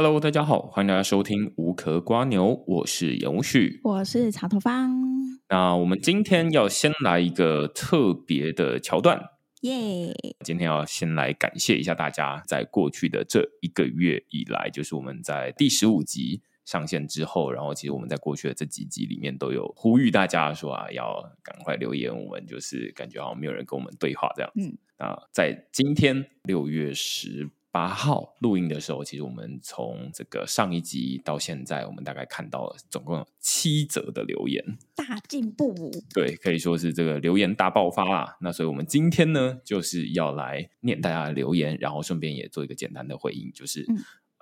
Hello，大家好，欢迎大家收听无壳瓜牛，我是永旭，我是草头发。那我们今天要先来一个特别的桥段，耶今天要先来感谢一下大家，在过去的这一个月以来，就是我们在第十五集上线之后，然后其实我们在过去的这几集里面都有呼吁大家说啊，要赶快留言，我们就是感觉好像没有人跟我们对话这样子。嗯，那在今天六月十。八号录音的时候，其实我们从这个上一集到现在，我们大概看到了总共有七则的留言，大进步。对，可以说是这个留言大爆发啊。那所以我们今天呢，就是要来念大家的留言，然后顺便也做一个简单的回应，就是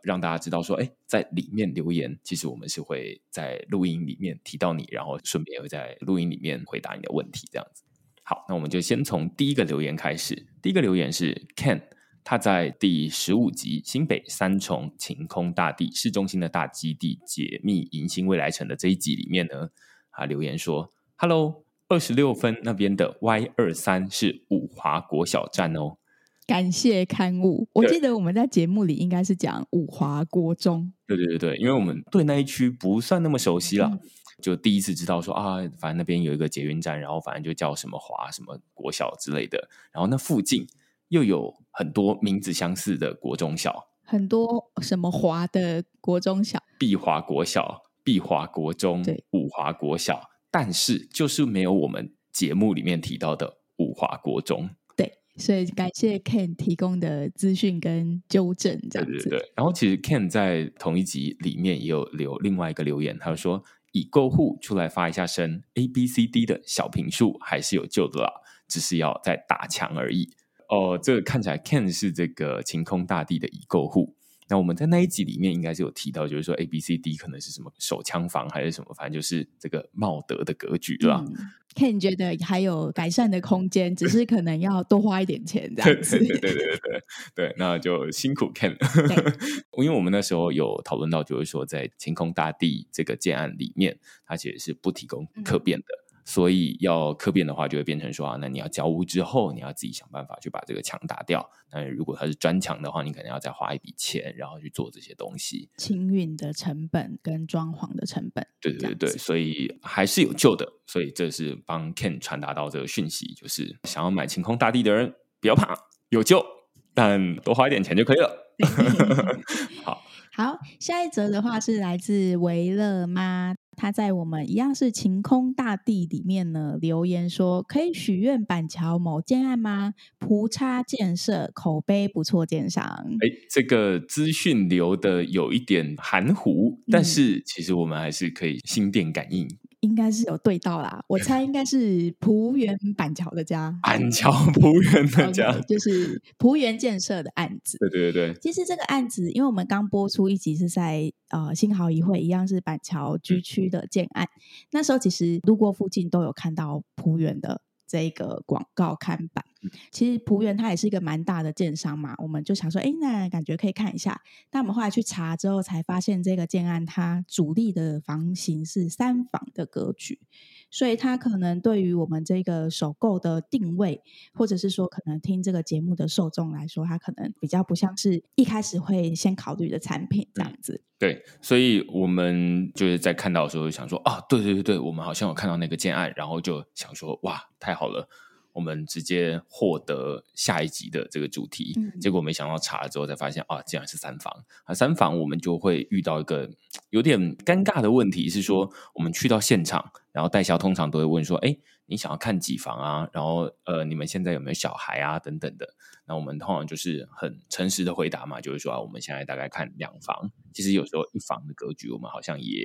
让大家知道说，哎，在里面留言，其实我们是会在录音里面提到你，然后顺便也会在录音里面回答你的问题，这样子。好，那我们就先从第一个留言开始。第一个留言是 Ken。他在第十五集新北三重晴空大地市中心的大基地解密迎新未来城的这一集里面呢，啊留言说：“Hello，二十六分那边的 Y 二三是五华国小站哦。”感谢刊物，我记得我们在节目里应该是讲五华国中。对对对对，因为我们对那一区不算那么熟悉了，嗯、就第一次知道说啊，反正那边有一个捷运站，然后反正就叫什么华什么国小之类的，然后那附近。又有很多名字相似的国中小，很多什么华的国中小，碧华国小、碧华国中、对五华国小，但是就是没有我们节目里面提到的五华国中。对，所以感谢 Ken 提供的资讯跟纠正，这样子。对对对。然后其实 Ken 在同一集里面也有留另外一个留言，他说：“已购户出来发一下声，A B C D 的小坪数还是有救的啦，只是要再打墙而已。”哦，这个看起来 Ken 是这个晴空大地的已购户。那我们在那一集里面应该是有提到，就是说 A、B、C、D 可能是什么手枪房还是什么，反正就是这个茂德的格局啦。嗯、Ken 觉得还有改善的空间，只是可能要多花一点钱这样子。对对对对对对，对，那就辛苦 Ken 了。因为我们那时候有讨论到，就是说在晴空大地这个建案里面，它其实是不提供客变的。嗯所以要客变的话，就会变成说啊，那你要交屋之后，你要自己想办法去把这个墙打掉。那如果它是砖墙的话，你可能要再花一笔钱，然后去做这些东西。清运的成本跟装潢的成本，对对对，所以还是有救的。所以这是帮 Ken 传达到这个讯息，就是想要买晴空大地的人不要怕，有救，但多花一点钱就可以了。好，好，下一则的话是来自维乐妈。他在我们一样是晴空大地里面呢，留言说可以许愿板桥某建案吗？葡差建设口碑不错，建商。哎，这个资讯流的有一点含糊，但是其实我们还是可以心电感应。应该是有对到啦，我猜应该是璞园板桥的家，板桥璞园的家，就是璞园建设的案子。对对对，其实这个案子，因为我们刚播出一集是在呃新豪一会，一样是板桥居区的建案，嗯、那时候其实路过附近都有看到璞园的。这个广告看板，其实璞园它也是一个蛮大的建商嘛，我们就想说，哎，那感觉可以看一下。但我们后来去查之后，才发现这个建案它主力的房型是三房的格局。所以，他可能对于我们这个首购的定位，或者是说，可能听这个节目的受众来说，他可能比较不像是一开始会先考虑的产品这样子。对，所以我们就是在看到的时候想说，啊，对对对对，我们好像有看到那个建案，然后就想说，哇，太好了。我们直接获得下一集的这个主题，嗯、结果没想到查了之后才发现啊，竟然是三房啊！三房我们就会遇到一个有点尴尬的问题，是说我们去到现场，然后代销通常都会问说：“哎，你想要看几房啊？然后呃，你们现在有没有小孩啊？等等的。”那我们通常就是很诚实的回答嘛，就是说啊，我们现在大概看两房，其实有时候一房的格局，我们好像也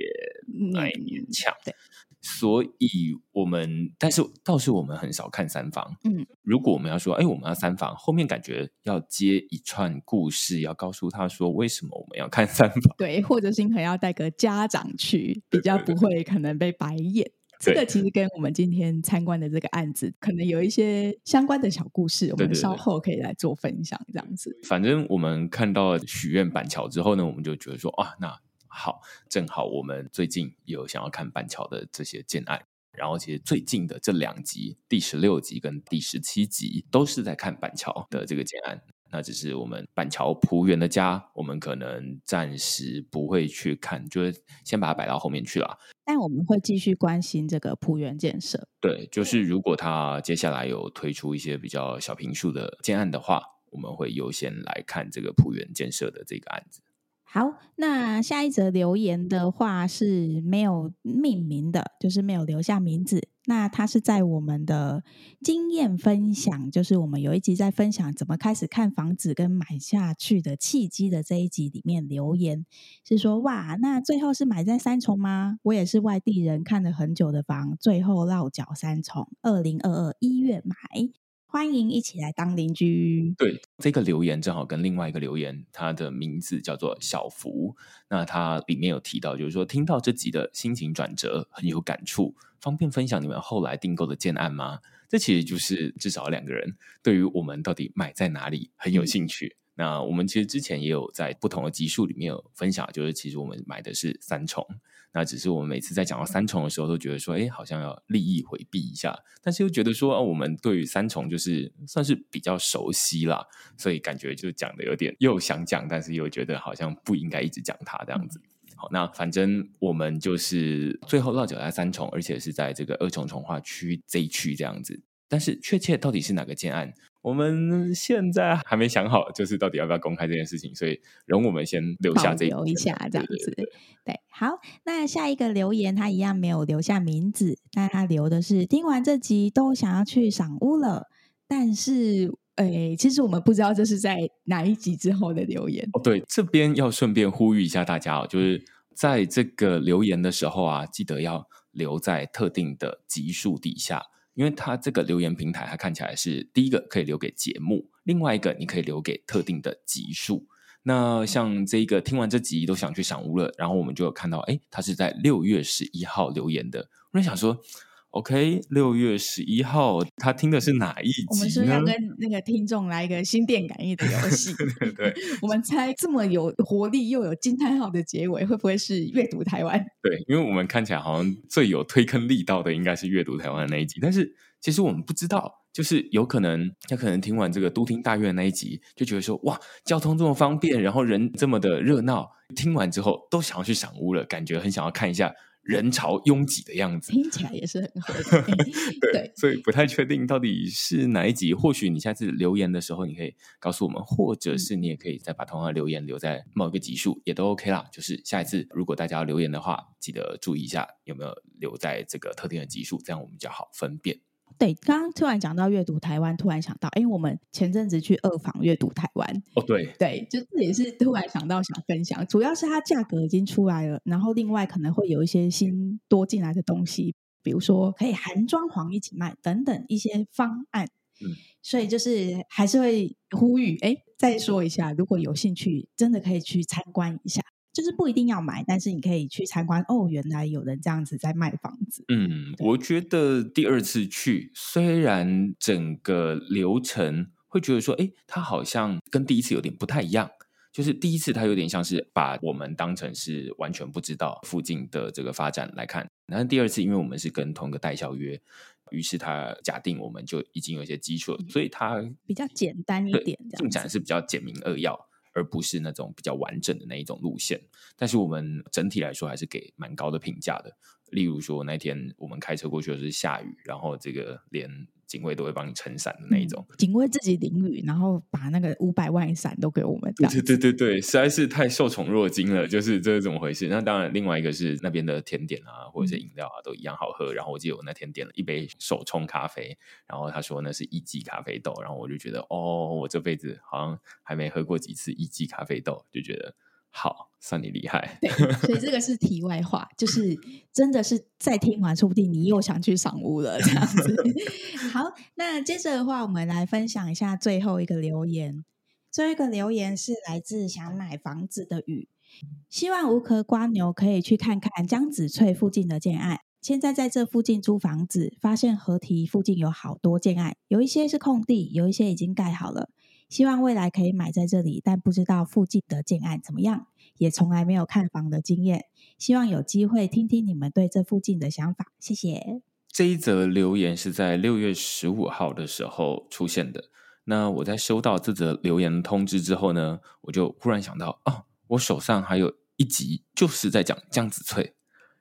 蛮勉强。嗯、对。所以，我们但是倒是我们很少看三房。嗯，如果我们要说，哎，我们要三房，后面感觉要接一串故事，要告诉他说为什么我们要看三房。对，或者是可能要带个家长去，比较不会可能被白眼。这个其实跟我们今天参观的这个案子，可能有一些相关的小故事，我们稍后可以来做分享。这样子，反正我们看到许愿板桥之后呢，我们就觉得说，啊，那。好，正好我们最近有想要看板桥的这些建案，然后其实最近的这两集，第十六集跟第十七集都是在看板桥的这个建案。那只是我们板桥浦园的家，我们可能暂时不会去看，就是先把它摆到后面去了。但我们会继续关心这个浦园建设。对，就是如果他接下来有推出一些比较小平数的建案的话，我们会优先来看这个浦园建设的这个案子。好，那下一则留言的话是没有命名的，就是没有留下名字。那他是在我们的经验分享，就是我们有一集在分享怎么开始看房子跟买下去的契机的这一集里面留言，是说哇，那最后是买在三重吗？我也是外地人，看了很久的房，最后落脚三重，二零二二一月买。欢迎一起来当邻居。对，这个留言正好跟另外一个留言，他的名字叫做小福。那他里面有提到，就是说听到这集的心情转折很有感触，方便分享你们后来订购的建案吗？这其实就是至少两个人对于我们到底买在哪里很有兴趣。嗯那我们其实之前也有在不同的集数里面有分享，就是其实我们买的是三重，那只是我们每次在讲到三重的时候，都觉得说，哎，好像要利益回避一下，但是又觉得说，哦，我们对于三重就是算是比较熟悉啦，所以感觉就讲的有点又想讲，但是又觉得好像不应该一直讲它这样子。好，那反正我们就是最后落脚在三重，而且是在这个二重重化区这一区这样子，但是确切到底是哪个建案？我们现在还没想好，就是到底要不要公开这件事情，所以容我们先留下这一留一下这样子。对，对，对，对，好，那下一个留言他一样没有留下名字，但他留的是听完这集都想要去赏屋了，但是诶、欸，其实我们不知道这是在哪一集之后的留言。哦，对，这边要顺便呼吁一下大家哦，就是在这个留言的时候啊，记得要留在特定的集数底下。因为它这个留言平台，它看起来是第一个可以留给节目，另外一个你可以留给特定的集数。那像这个听完这集都想去赏屋了，然后我们就有看到，哎，他是在六月十一号留言的。我就想说。OK，六月十一号，他听的是哪一集呢？我们是不是要跟那个听众来一个心电感应的游戏？对，对，我们猜这么有活力又有惊叹号的结尾，会不会是阅读台湾？对，因为我们看起来好像最有推坑力道的应该是阅读台湾的那一集，但是其实我们不知道，就是有可能他可能听完这个都厅大院那一集，就觉得说哇，交通这么方便，然后人这么的热闹，听完之后都想要去赏屋了，感觉很想要看一下。人潮拥挤的样子，听起来也是很合理。对，对，所以不太确定到底是哪一集。或许你下次留言的时候，你可以告诉我们，或者是你也可以再把同样的留言留在某一个集数，也都 OK 啦。就是下一次如果大家要留言的话，记得注意一下有没有留在这个特定的集数，这样我们比较好分辨。对，刚刚突然讲到阅读台湾，突然想到，因为我们前阵子去二房阅读台湾，哦，对，对，就也是突然想到想分享，主要是它价格已经出来了，然后另外可能会有一些新多进来的东西，比如说可以含装潢一起卖等等一些方案，嗯，所以就是还是会呼吁，哎，再说一下，如果有兴趣，真的可以去参观一下。就是不一定要买，但是你可以去参观。哦，原来有人这样子在卖房子。嗯，我觉得第二次去，虽然整个流程会觉得说，哎，它好像跟第一次有点不太一样。就是第一次，它有点像是把我们当成是完全不知道附近的这个发展来看。然后第二次，因为我们是跟同一个代销约，于是他假定我们就已经有一些基础所以他比较简单一点，进展是比较简明扼要。而不是那种比较完整的那一种路线，但是我们整体来说还是给蛮高的评价的。例如说那天我们开车过去的是下雨，然后这个连。警卫都会帮你撑伞的那一种，嗯、警卫自己淋雨，然后把那个五百万伞都给我们。对对对对，实在是太受宠若惊了，就是这是怎么回事？那当然，另外一个是那边的甜点啊，或者是饮料啊，都一样好喝。然后我记得我那天点了一杯手冲咖啡，然后他说那是一级咖啡豆，然后我就觉得哦，我这辈子好像还没喝过几次一级咖啡豆，就觉得。好，算你厉害。对，所以这个是题外话，就是真的是再听完，说不定你又想去赏屋了这样子。好，那接着的话，我们来分享一下最后一个留言。最后一个留言是来自想买房子的雨，希望无壳瓜牛可以去看看江子翠附近的建案。现在在这附近租房子，发现河堤附近有好多建案，有一些是空地，有一些已经盖好了。希望未来可以买在这里，但不知道附近的建案怎么样，也从来没有看房的经验。希望有机会听听你们对这附近的想法，谢谢。这一则留言是在六月十五号的时候出现的。那我在收到这则留言通知之后呢，我就忽然想到，哦，我手上还有一集就是在讲江子翠，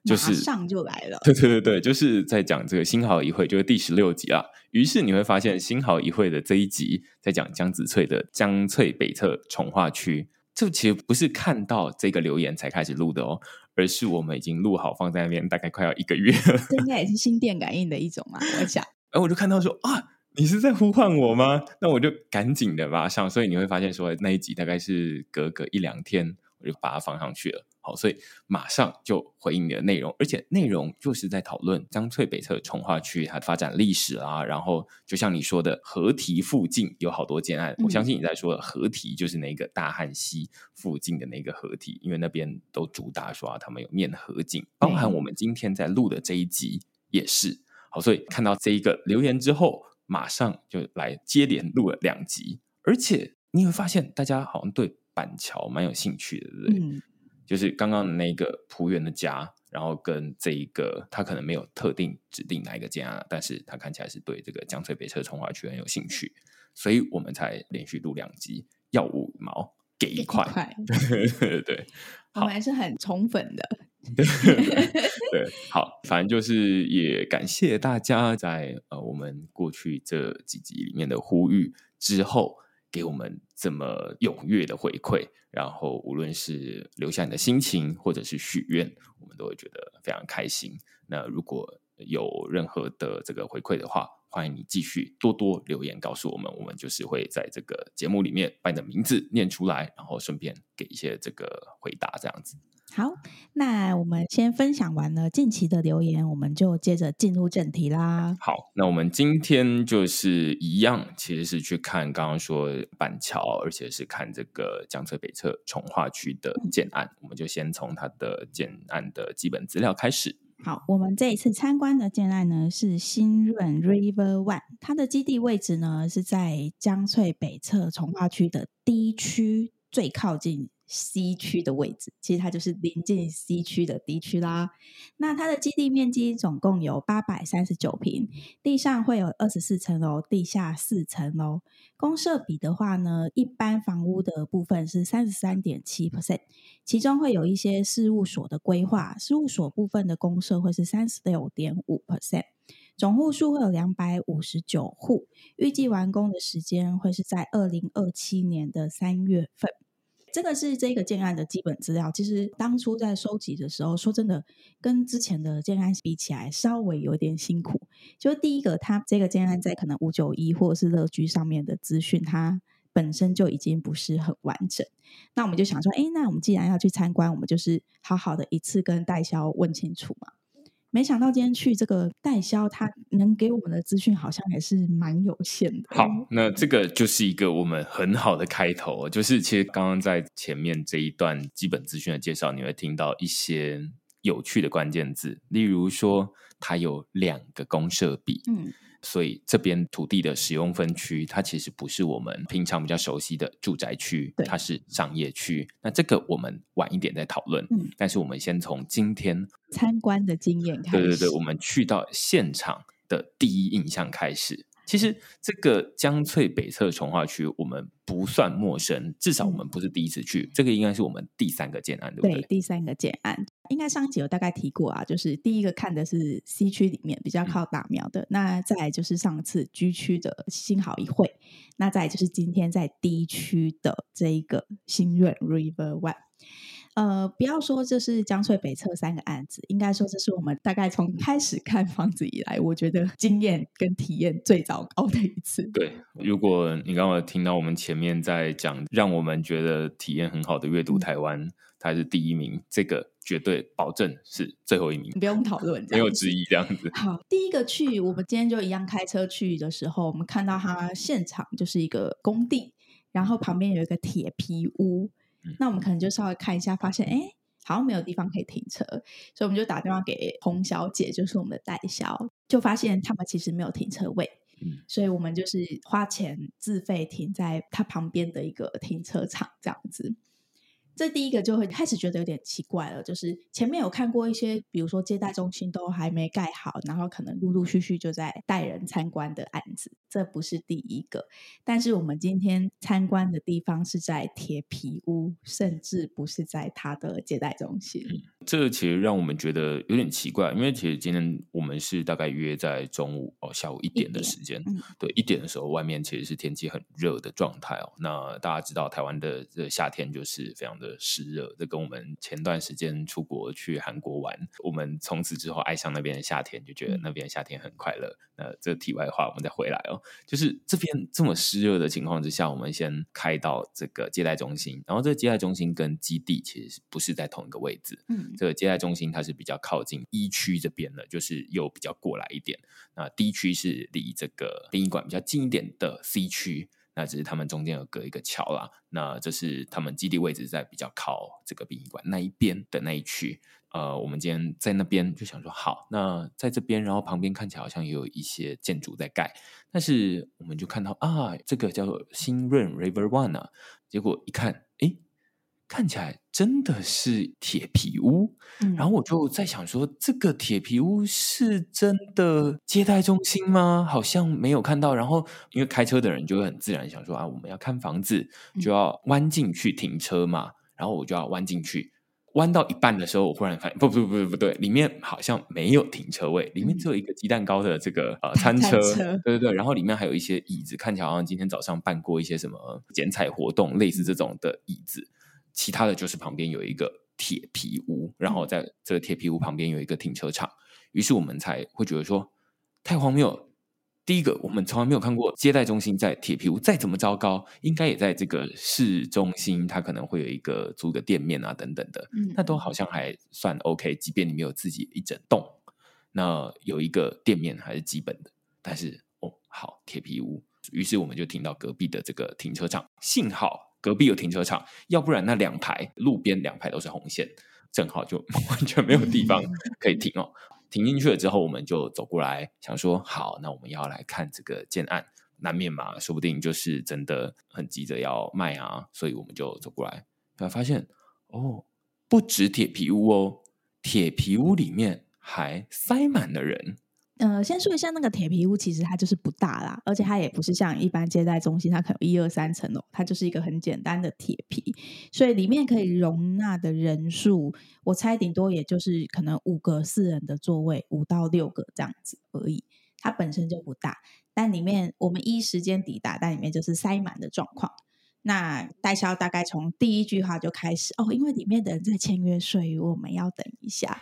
就是马上就来了。对对对对，就是在讲这个新好一会，就是第十六集啊。于是你会发现，新好一会的这一集在讲江子翠的江翠北侧重化区。这其实不是看到这个留言才开始录的哦，而是我们已经录好放在那边，大概快要一个月了。这应该也是 心电感应的一种嘛，我想。然后我就看到说啊，你是在呼唤我吗？那我就赶紧的马上，所以你会发现说那一集大概是隔个一两天，我就把它放上去了。好，所以马上就回应你的内容，而且内容就是在讨论江翠北侧从化区它的发展历史啊。然后就像你说的，河堤附近有好多建案，嗯、我相信你在说的河堤就是那个大汉溪附近的那个河堤，因为那边都主打说他们有面河景，包含我们今天在录的这一集也是。好，所以看到这一个留言之后，马上就来接连录了两集，而且你会发现大家好像对板桥蛮有兴趣的，对不对？嗯、就是刚刚的那个仆员的家，然后跟这一个他可能没有特定指定哪一个家，但是他看起来是对这个江翠北侧从化区很有兴趣，所以我们才连续录两集，要五毛给一块，对对对，我们还是很宠粉的。对，对，好，反正就是也感谢大家在呃我们过去这几集里面的呼吁之后，给我们这么踊跃的回馈，然后无论是留下你的心情，或者是许愿，我们都会觉得非常开心。那如果有任何的这个回馈的话，欢迎你继续多多留言告诉我们，我们就是会在这个节目里面把你的名字念出来，然后顺便给一些这个回答，这样子。好，那我们先分享完了近期的留言，我们就接着进入正题啦。好，那我们今天就是一样，其实是去看刚刚说板桥，而且是看这个江翠北侧从化区的建案，嗯、我们就先从它的建案的基本资料开始。好，我们这一次参观的建案呢是新润 River One，它的基地位置呢是在江翠北侧从化区的 D 区最靠近。C 区的位置，其实它就是临近 C 区的 D 区啦。那它的基地面积总共有八百三十九坪，地上会有二十四层楼，地下四层楼。公设比的话呢，一般房屋的部分是三十三点七 percent，其中会有一些事务所的规划，事务所部分的公设会是三十六点五 percent，总户数会有两百五十九户，预计完工的时间会是在二零二七年的三月份。这个是这个建案的基本资料。其实当初在收集的时候，说真的，跟之前的建案比起来，稍微有点辛苦。就第一个，它这个建案在可能五九一或者是乐居上面的资讯，它本身就已经不是很完整。那我们就想说，哎，那我们既然要去参观，我们就是好好的一次跟代销问清楚嘛。没想到今天去这个代销，他能给我们的资讯好像还是蛮有限的。好，那这个就是一个我们很好的开头，就是其实刚刚在前面这一段基本资讯的介绍，你会听到一些有趣的关键字，例如说它有两个公社比。嗯。所以这边土地的使用分区，它其实不是我们平常比较熟悉的住宅区，对它是商业区。那这个我们晚一点再讨论。嗯，但是我们先从今天参观的经验开始。对对对，我们去到现场的第一印象开始。其实这个江翠北侧从化区，我们不算陌生，至少我们不是第一次去。嗯、这个应该是我们第三个建案，对不对？对，第三个建案，应该上集有大概提过啊。就是第一个看的是 C 区里面比较靠大庙的，嗯、那再来就是上次 G 区的新好一会，那再来就是今天在 D 区的这一个新润 River One。呃，不要说这是江翠北侧三个案子，应该说这是我们大概从开始看房子以来，我觉得经验跟体验最糟糕的一次。对，如果你刚刚听到我们前面在讲，让我们觉得体验很好的阅读台湾，它是第一名，这个绝对保证是最后一名，不用讨论，没有质疑这样子。好，第一个去，我们今天就一样开车去的时候，我们看到它现场就是一个工地，然后旁边有一个铁皮屋。那我们可能就稍微看一下，发现哎，好像没有地方可以停车，所以我们就打电话给洪小姐，就是我们的代销，就发现他们其实没有停车位，所以我们就是花钱自费停在他旁边的一个停车场这样子。这第一个就会开始觉得有点奇怪了，就是前面有看过一些，比如说接待中心都还没盖好，然后可能陆陆续续就在带人参观的案子，这不是第一个。但是我们今天参观的地方是在铁皮屋，甚至不是在他的接待中心。嗯，这个其实让我们觉得有点奇怪，因为其实今天我们是大概约在中午哦，下午一点的时间，嗯，对，一点的时候外面其实是天气很热的状态哦。那大家知道台湾的这夏天就是非常的。湿热，这跟我们前段时间出国去韩国玩，我们从此之后爱上那边的夏天，就觉得那边的夏天很快乐。那这题外话，我们再回来哦。就是这边这么湿热的情况之下，我们先开到这个接待中心，然后这个接待中心跟基地其实不是在同一个位置。嗯，这个接待中心它是比较靠近一区这边的，就是又比较过来一点。那 D 区是离这个殡仪馆比较近一点的 C 区。那只是他们中间有隔一个桥啦，那这是他们基地位置在比较靠这个殡仪馆那一边的那一区。呃，我们今天在那边就想说，好，那在这边，然后旁边看起来好像也有一些建筑在盖，但是我们就看到啊，这个叫做新润 River One 啊，结果一看，诶。看起来真的是铁皮屋，嗯，然后我就在想说，这个铁皮屋是真的接待中心吗？好像没有看到。然后因为开车的人就会很自然想说啊，我们要看房子，就要弯进去停车嘛。然后我就要弯进去，弯到一半的时候，我忽然发现，不不不不不对，里面好像没有停车位，里面只有一个鸡蛋糕的这个呃餐车，餐车，对对对。然后里面还有一些椅子，看起来好像今天早上办过一些什么剪彩活动，类似这种的椅子。其他的就是旁边有一个铁皮屋，然后在这个铁皮屋旁边有一个停车场，于是我们才会觉得说太荒谬了。第一个，我们从来没有看过接待中心在铁皮屋，再怎么糟糕，应该也在这个市中心，它可能会有一个租个店面啊等等的，那都好像还算 OK。即便你没有自己一整栋，那有一个店面还是基本的。但是哦，好，铁皮屋，于是我们就停到隔壁的这个停车场，幸好。隔壁有停车场，要不然那两排路边两排都是红线，正好就 完全没有地方可以停哦。停进去了之后，我们就走过来，想说好，那我们要来看这个建案，难免嘛，说不定就是真的很急着要卖啊，所以我们就走过来，然后发现哦，不止铁皮屋哦，铁皮屋里面还塞满了人。呃，先说一下那个铁皮屋，其实它就是不大啦，而且它也不是像一般接待中心，它可能一二三层楼，它就是一个很简单的铁皮，所以里面可以容纳的人数，我猜顶多也就是可能五个四人的座位，五到六个这样子而已，它本身就不大，但里面我们一时间抵达，但里面就是塞满的状况。那代销大概从第一句话就开始哦，因为里面的人在签约，所以我们要等一下。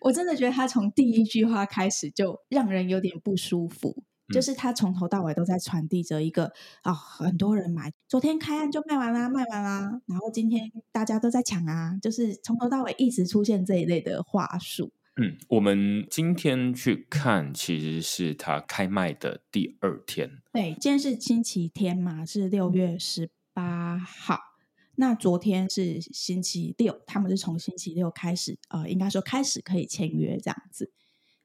我真的觉得他从第一句话开始就让人有点不舒服，嗯、就是他从头到尾都在传递着一个啊、哦，很多人买，昨天开案就卖完啦，卖完啦，然后今天大家都在抢啊，就是从头到尾一直出现这一类的话术。嗯，我们今天去看，其实是他开卖的第二天。对，今天是星期天嘛，是六月十。八号，那昨天是星期六，他们是从星期六开始，呃，应该说开始可以签约这样子。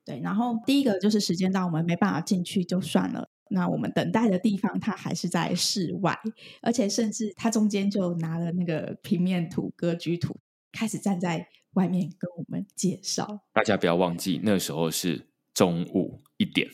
对，然后第一个就是时间到，我们没办法进去就算了。那我们等待的地方，它还是在室外，而且甚至他中间就拿了那个平面图、格局图，开始站在外面跟我们介绍。大家不要忘记，那时候是中午一点。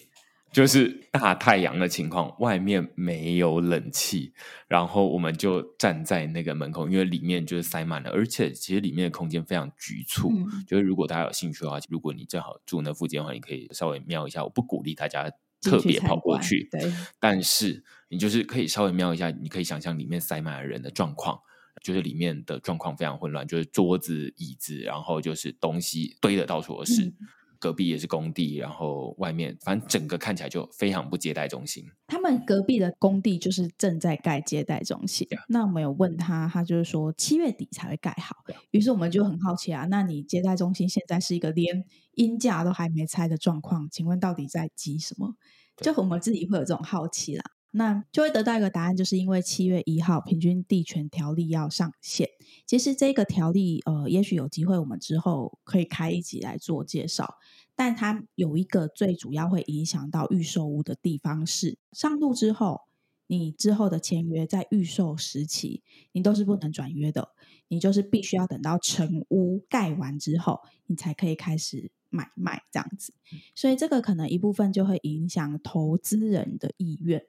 就是大太阳的情况，外面没有冷气，然后我们就站在那个门口，因为里面就是塞满了，而且其实里面的空间非常局促。嗯、就是如果大家有兴趣的话，如果你正好住那附近的话，你可以稍微瞄一下。我不鼓励大家特别跑过去。但是你就是可以稍微瞄一下，你可以想象里面塞满了人的状况，就是里面的状况非常混乱，就是桌子、椅子，然后就是东西堆的到处都是。嗯隔壁也是工地，然后外面反正整个看起来就非常不接待中心。他们隔壁的工地就是正在盖接待中心。那我们有问他，他就是说七月底才会盖好。于是我们就很好奇啊，那你接待中心现在是一个连阴架都还没拆的状况，请问到底在急什么？就我们自己会有这种好奇啦。那就会得到一个答案，就是因为七月一号平均地权条例要上线。其实这个条例，呃，也许有机会我们之后可以开一集来做介绍。但它有一个最主要会影响到预售屋的地方是，上路之后你之后的签约在预售时期，你都是不能转约的，你就是必须要等到成屋盖完之后，你才可以开始买卖这样子。所以这个可能一部分就会影响投资人的意愿。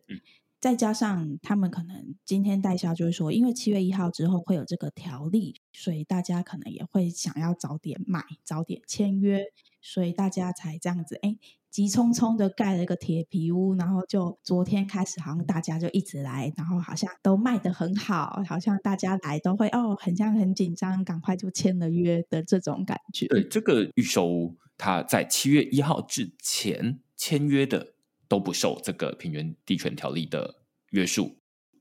再加上他们可能今天代销就是说，因为七月一号之后会有这个条例，所以大家可能也会想要早点买、早点签约，所以大家才这样子，哎，急匆匆的盖了一个铁皮屋，然后就昨天开始，好像大家就一直来，然后好像都卖得很好，好像大家来都会哦，很像很紧张，赶快就签了约的这种感觉。对，这个预售他，在七月一号之前签约的。都不受这个平原地权条例的约束，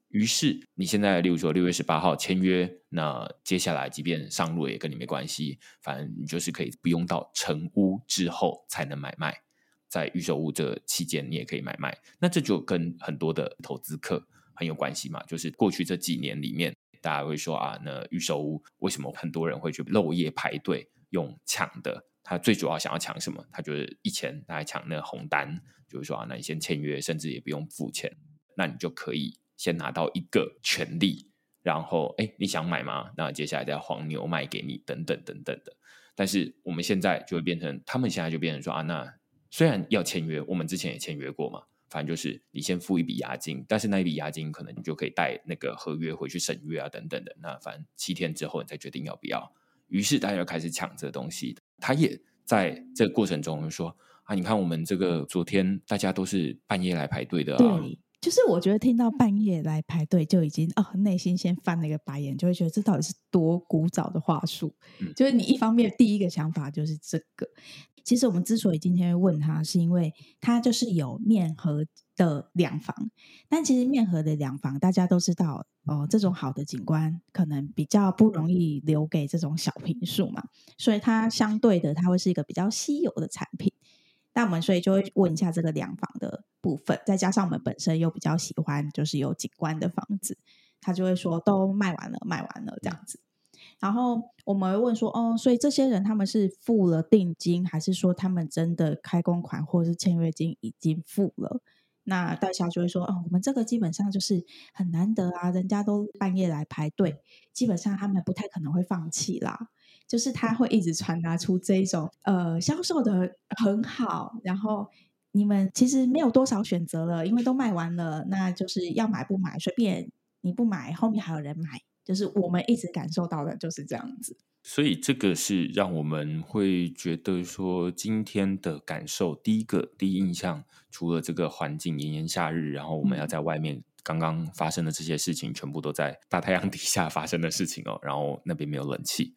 于是你现在，例如说六月十八号签约，那接下来即便上路也跟你没关系，反正你就是可以不用到成屋之后才能买卖，在预售屋这期间你也可以买卖，那这就跟很多的投资客很有关系嘛，就是过去这几年里面，大家会说啊，那预售屋为什么很多人会去漏夜排队用抢的？他最主要想要抢什么？他就是以前他还抢那个红单。就是说啊，那你先签约，甚至也不用付钱，那你就可以先拿到一个权利，然后哎，你想买吗？那接下来再黄牛卖给你，等等等等的。但是我们现在就会变成，他们现在就变成说啊，那虽然要签约，我们之前也签约过嘛，反正就是你先付一笔押金，但是那一笔押金可能你就可以带那个合约回去审阅啊，等等的。那反正七天之后你再决定要不要。于是大家就开始抢这东西，他也在这个过程中说。啊！你看，我们这个昨天大家都是半夜来排队的啊。对，就是我觉得听到半夜来排队就已经哦，内心先翻了一个白眼，就会觉得这到底是多古早的话术。嗯，就是你一方面第一个想法就是这个。其实我们之所以今天会问他，是因为他就是有面河的两房，但其实面河的两房大家都知道哦，这种好的景观可能比较不容易留给这种小平数嘛，所以它相对的，它会是一个比较稀有的产品。那我们所以就会问一下这个两房的部分，再加上我们本身又比较喜欢就是有景观的房子，他就会说都卖完了，卖完了这样子。然后我们会问说，哦，所以这些人他们是付了定金，还是说他们真的开工款或者是签约金已经付了？那代销就会说，哦，我们这个基本上就是很难得啊，人家都半夜来排队，基本上他们不太可能会放弃啦。就是他会一直传达出这一种呃销售的很好，然后你们其实没有多少选择了，因为都卖完了，那就是要买不买随便，你不买后面还有人买，就是我们一直感受到的就是这样子。所以这个是让我们会觉得说今天的感受，第一个第一印象，除了这个环境炎炎夏日，然后我们要在外面刚刚发生的这些事情，全部都在大太阳底下发生的事情哦，然后那边没有冷气。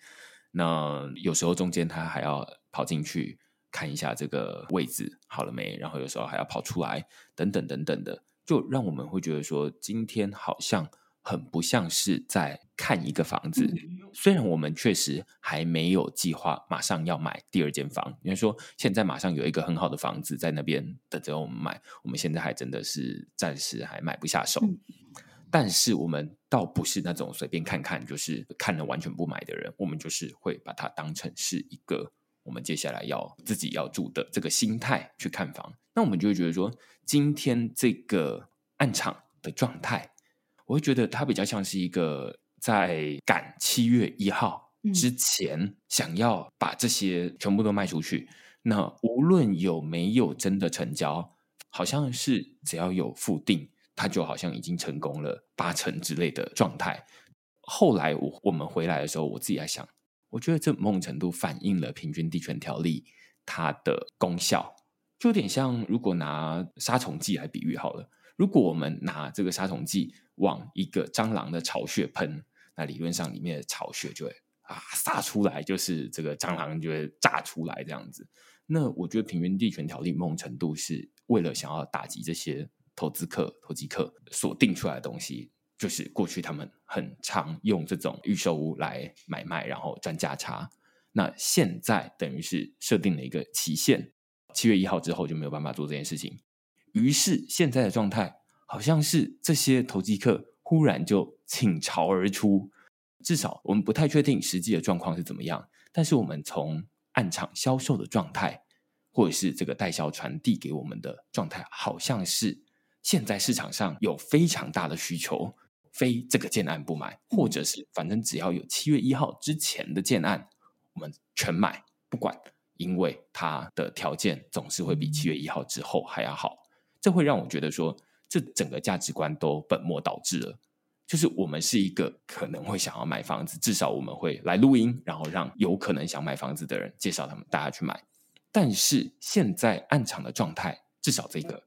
那有时候中间他还要跑进去看一下这个位置好了没，然后有时候还要跑出来，等等等等的，就让我们会觉得说，今天好像很不像是在看一个房子。虽然我们确实还没有计划马上要买第二间房，因为说现在马上有一个很好的房子在那边等着我们买，我们现在还真的是暂时还买不下手。但是我们倒不是那种随便看看，就是看了完全不买的人。我们就是会把它当成是一个我们接下来要自己要住的这个心态去看房。那我们就会觉得说，今天这个暗场的状态，我会觉得它比较像是一个在赶七月一号之前想要把这些全部都卖出去。那无论有没有真的成交，好像是只要有付定。它就好像已经成功了八成之类的状态。后来我我们回来的时候，我自己在想，我觉得这某种程度反映了平均地权条例它的功效，就有点像如果拿杀虫剂来比喻好了，如果我们拿这个杀虫剂往一个蟑螂的巢穴喷，那理论上里面的巢穴就会啊撒出来，就是这个蟑螂就会炸出来这样子。那我觉得平原地权条例某种程度是为了想要打击这些。投资客、投机客所定出来的东西，就是过去他们很常用这种预售屋来买卖，然后赚价差。那现在等于是设定了一个期限，七月一号之后就没有办法做这件事情。于是现在的状态，好像是这些投机客忽然就倾巢而出。至少我们不太确定实际的状况是怎么样，但是我们从案场销售的状态，或者是这个代销传递给我们的状态，好像是。现在市场上有非常大的需求，非这个建案不买，或者是反正只要有七月一号之前的建案，我们全买不管，因为它的条件总是会比七月一号之后还要好。这会让我觉得说，这整个价值观都本末倒置了。就是我们是一个可能会想要买房子，至少我们会来录音，然后让有可能想买房子的人介绍他们大家去买。但是现在暗场的状态，至少这个，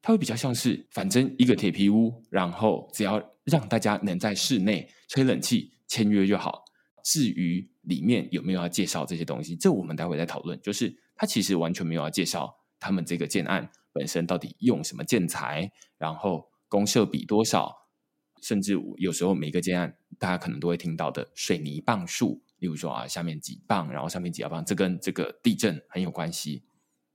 它会比较像是，反正一个铁皮屋，然后只要让大家能在室内吹冷气签约就好。至于里面有没有要介绍这些东西，这我们待会再讨论。就是他其实完全没有要介绍他们这个建案本身到底用什么建材，然后公设比多少。甚至有时候每个建案，大家可能都会听到的水泥磅数，例如说啊，下面几磅，然后上面几磅，这跟这个地震很有关系，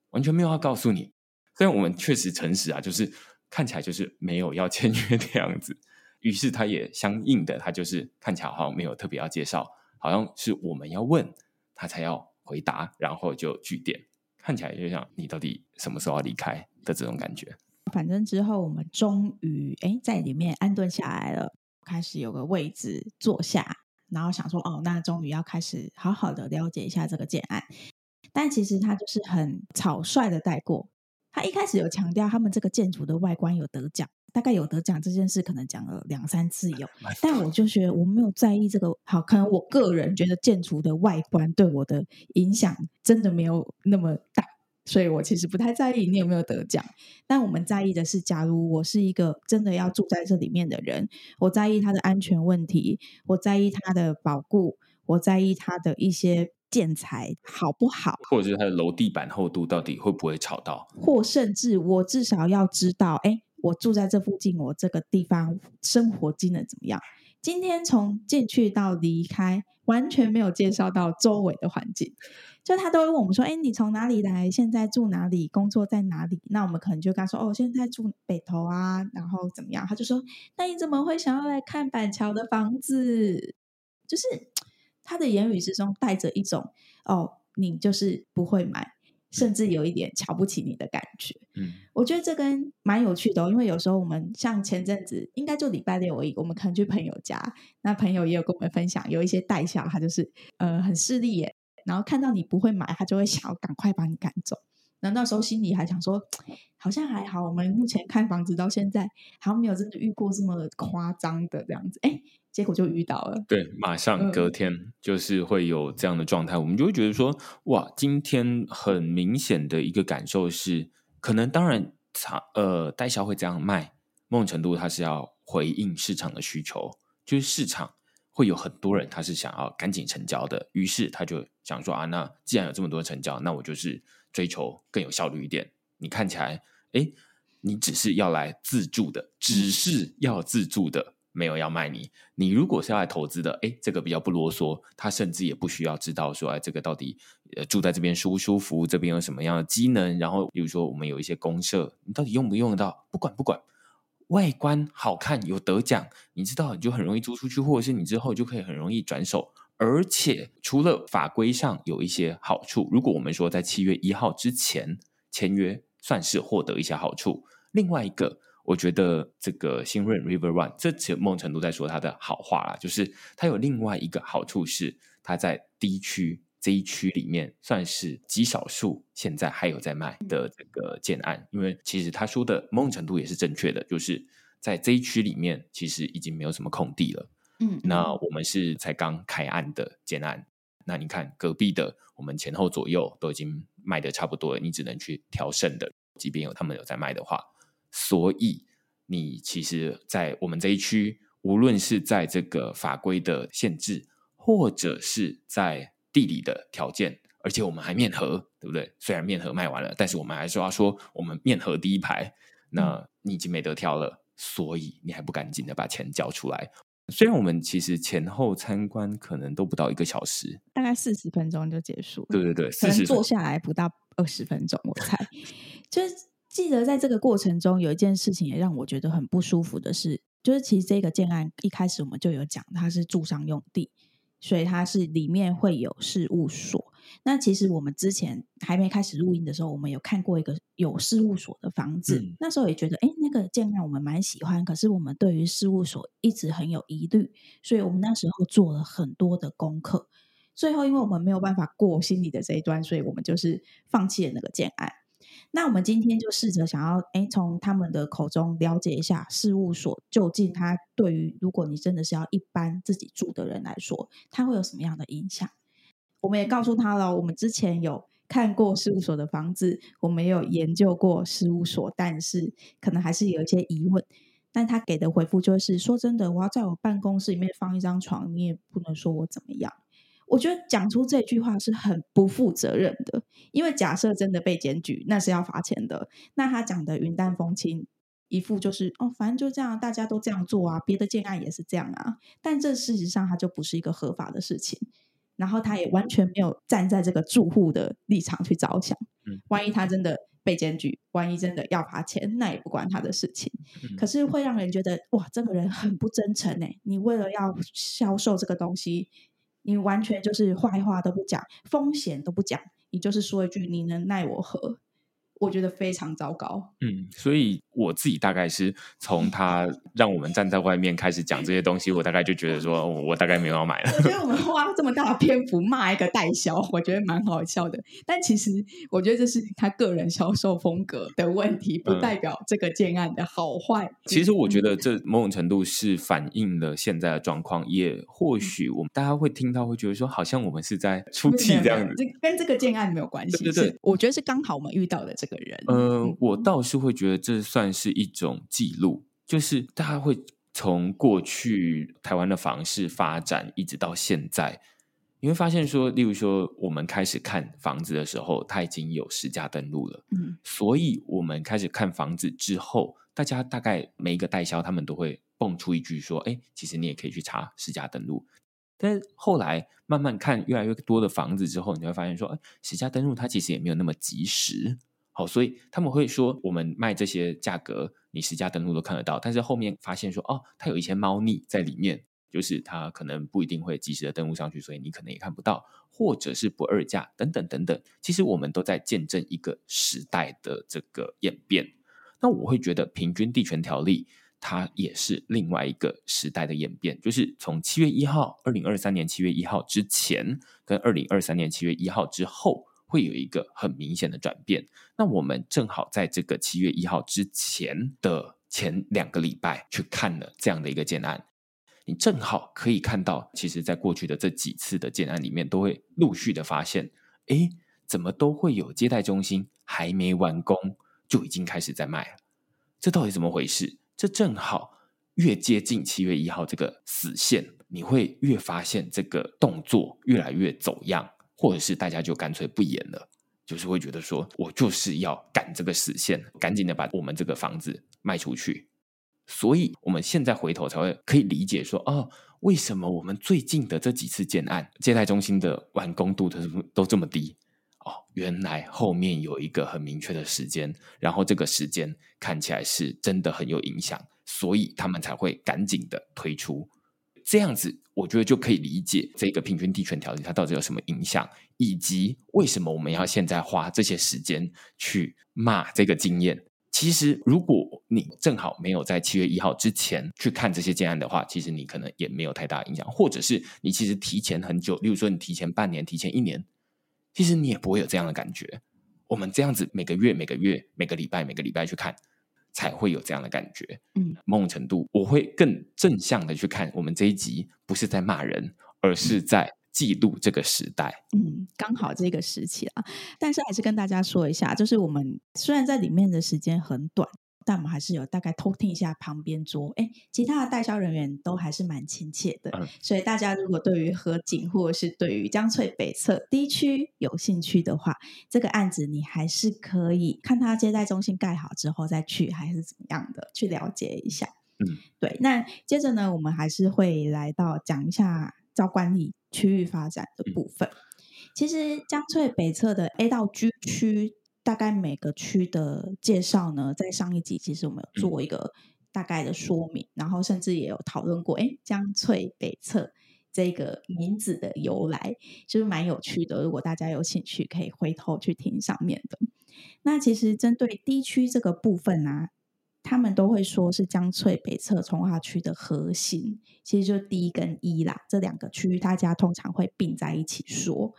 完全没有要告诉你。虽然我们确实诚实啊，就是看起来就是没有要签约的样子，于是他也相应的，他就是看起来好像没有特别要介绍，好像是我们要问他才要回答，然后就句点，看起来就像你到底什么时候要离开的这种感觉。反正之后我们终于哎在里面安顿下来了，开始有个位置坐下，然后想说哦，那终于要开始好好的了解一下这个建案。但其实他就是很草率的带过。他一开始有强调他们这个建筑的外观有得奖，大概有得奖这件事可能讲了两三次有，但我就觉得我没有在意这个。好，可能我个人觉得建筑的外观对我的影响真的没有那么大。所以我其实不太在意你有没有得奖，但我们在意的是，假如我是一个真的要住在这里面的人，我在意它的安全问题，我在意它的保固，我在意它的一些建材好不好，或者是它的楼地板厚度到底会不会吵到，或甚至我至少要知道，哎，我住在这附近，我这个地方生活机能怎么样？今天从进去到离开，完全没有介绍到周围的环境。就他都会问我们说：“哎，你从哪里来？现在住哪里？工作在哪里？”那我们可能就跟他说：“哦，现在住北投啊，然后怎么样？”他就说：“那你怎么会想要来看板桥的房子？”就是他的言语之中带着一种“哦，你就是不会买，甚至有一点瞧不起你的感觉。”嗯，我觉得这跟蛮有趣的哦，因为有时候我们像前阵子，应该就礼拜六而已，我们可能去朋友家，那朋友也有跟我们分享，有一些代销，他就是呃很势利耶。然后看到你不会买，他就会想要赶快把你赶走。那那时候心里还想说，好像还好，我们目前看房子到现在，好像没有真的遇过这么夸张的这样子。哎，结果就遇到了。对，马上隔天就是会有这样的状态，嗯、我们就会觉得说，哇，今天很明显的一个感受是，可能当然，呃，代销会这样卖，某种程度它是要回应市场的需求，就是市场。会有很多人，他是想要赶紧成交的，于是他就想说啊，那既然有这么多成交，那我就是追求更有效率一点。你看起来，哎，你只是要来自住的，只是要自住的，没有要卖你。你如果是要来投资的，哎，这个比较不啰嗦，他甚至也不需要知道说，哎，这个到底呃住在这边舒不舒服，这边有什么样的机能，然后比如说我们有一些公社，你到底用不用得到？不管不管。外观好看，有得奖，你知道你就很容易租出去，或者是你之后就可以很容易转手。而且除了法规上有一些好处，如果我们说在七月一号之前签约，算是获得一些好处。另外一个，我觉得这个新润 River One，这其实某种程度在说它的好话啦，就是它有另外一个好处是它在 D 区。这一区里面算是极少数现在还有在卖的这个建案，因为其实他说的某种程度也是正确的，就是在这一区里面其实已经没有什么空地了。嗯，那我们是才刚开案的建案，那你看隔壁的，我们前后左右都已经卖的差不多了，你只能去挑剩的，即便有他们有在卖的话，所以你其实，在我们这一区，无论是在这个法规的限制，或者是在地理的条件，而且我们还面河，对不对？虽然面河卖完了，但是我们还是要说我们面河第一排。那你已经没得挑了，所以你还不赶紧的把钱交出来？虽然我们其实前后参观可能都不到一个小时，大概四十分钟就结束了。对对对，可能坐下来不到二十分钟，我猜。就是记得在这个过程中，有一件事情也让我觉得很不舒服的是，就是其实这个建案一开始我们就有讲，它是住商用地。所以它是里面会有事务所。那其实我们之前还没开始录音的时候，我们有看过一个有事务所的房子，嗯、那时候也觉得，哎，那个建案我们蛮喜欢，可是我们对于事务所一直很有疑虑，所以我们那时候做了很多的功课。最后，因为我们没有办法过心理的这一端，所以我们就是放弃了那个建案。那我们今天就试着想要，哎，从他们的口中了解一下事务所究竟它对于如果你真的是要一般自己住的人来说，它会有什么样的影响？我们也告诉他了，我们之前有看过事务所的房子，我们也有研究过事务所，但是可能还是有一些疑问。但他给的回复就是：说真的，我要在我办公室里面放一张床，你也不能说我怎么样。我觉得讲出这句话是很不负责任的，因为假设真的被检举，那是要罚钱的。那他讲的云淡风轻，一副就是哦，反正就这样，大家都这样做啊，别的建案也是这样啊。但这事实上，它就不是一个合法的事情。然后他也完全没有站在这个住户的立场去着想，万一他真的被检举，万一真的要罚钱，那也不关他的事情。可是会让人觉得哇，这个人很不真诚哎！你为了要销售这个东西，你完全就是坏话都不讲，风险都不讲，你就是说一句你能奈我何？我觉得非常糟糕。嗯，所以我自己大概是从他让我们站在外面开始讲这些东西，我大概就觉得说，我大概没有要买了。我觉得我们花这么大的篇幅骂一个代销，我觉得蛮好笑的。但其实我觉得这是他个人销售风格的问题，不代表这个建案的好坏。嗯、其实我觉得这某种程度是反映了现在的状况，也或许我们大家会听到会觉得说，好像我们是在出气这样子，这跟这个建案没有关系。对对对，我觉得是刚好我们遇到的这个。人，嗯，我倒是会觉得这算是一种记录，就是大家会从过去台湾的房市发展一直到现在，你会发现说，例如说我们开始看房子的时候，它已经有实价登录了，嗯，所以我们开始看房子之后，大家大概每一个代销他们都会蹦出一句说，哎，其实你也可以去查实价登录。但是后来慢慢看越来越多的房子之后，你会发现说，哎，实价登录它其实也没有那么及时。好，所以他们会说，我们卖这些价格，你实价登录都看得到。但是后面发现说，哦，它有一些猫腻在里面，就是它可能不一定会及时的登录上去，所以你可能也看不到，或者是不二价等等等等。其实我们都在见证一个时代的这个演变。那我会觉得，平均地权条例它也是另外一个时代的演变，就是从七月一号，二零二三年七月一号之前，跟二零二三年七月一号之后。会有一个很明显的转变。那我们正好在这个七月一号之前的前两个礼拜去看了这样的一个建案，你正好可以看到，其实，在过去的这几次的建案里面，都会陆续的发现，哎，怎么都会有接待中心还没完工就已经开始在卖了？这到底怎么回事？这正好越接近七月一号这个死线，你会越发现这个动作越来越走样。或者是大家就干脆不演了，就是会觉得说，我就是要赶这个时限，赶紧的把我们这个房子卖出去。所以，我们现在回头才会可以理解说，哦，为什么我们最近的这几次建案，接待中心的完工度都都这么低？哦，原来后面有一个很明确的时间，然后这个时间看起来是真的很有影响，所以他们才会赶紧的推出。这样子，我觉得就可以理解这个平均地权条例它到底有什么影响，以及为什么我们要现在花这些时间去骂这个经验。其实，如果你正好没有在七月一号之前去看这些建案的话，其实你可能也没有太大影响，或者是你其实提前很久，例如说你提前半年、提前一年，其实你也不会有这样的感觉。我们这样子每个月、每个月、每个礼拜、每个礼拜去看。才会有这样的感觉，嗯，某种程度。我会更正向的去看我们这一集，不是在骂人，而是在记录这个时代，嗯，刚好这个时期啊，但是还是跟大家说一下，就是我们虽然在里面的时间很短。但我们还是有大概偷听一下旁边桌，哎，其他的代销人员都还是蛮亲切的，嗯、所以大家如果对于河景或者是对于江翠北侧 D 区有兴趣的话，这个案子你还是可以看他接待中心盖好之后再去，还是怎么样的去了解一下。嗯，对。那接着呢，我们还是会来到讲一下照管理区域发展的部分。嗯、其实江翠北侧的 A 到 G 区。大概每个区的介绍呢，在上一集其实我们有做一个大概的说明，嗯、然后甚至也有讨论过，哎，江翠北侧这个名字的由来，就是蛮有趣的。如果大家有兴趣，可以回头去听上面的。那其实针对 D 区这个部分啊，他们都会说是江翠北侧从化区的核心，其实就是 D 跟 E 啦，这两个区域大家通常会并在一起说。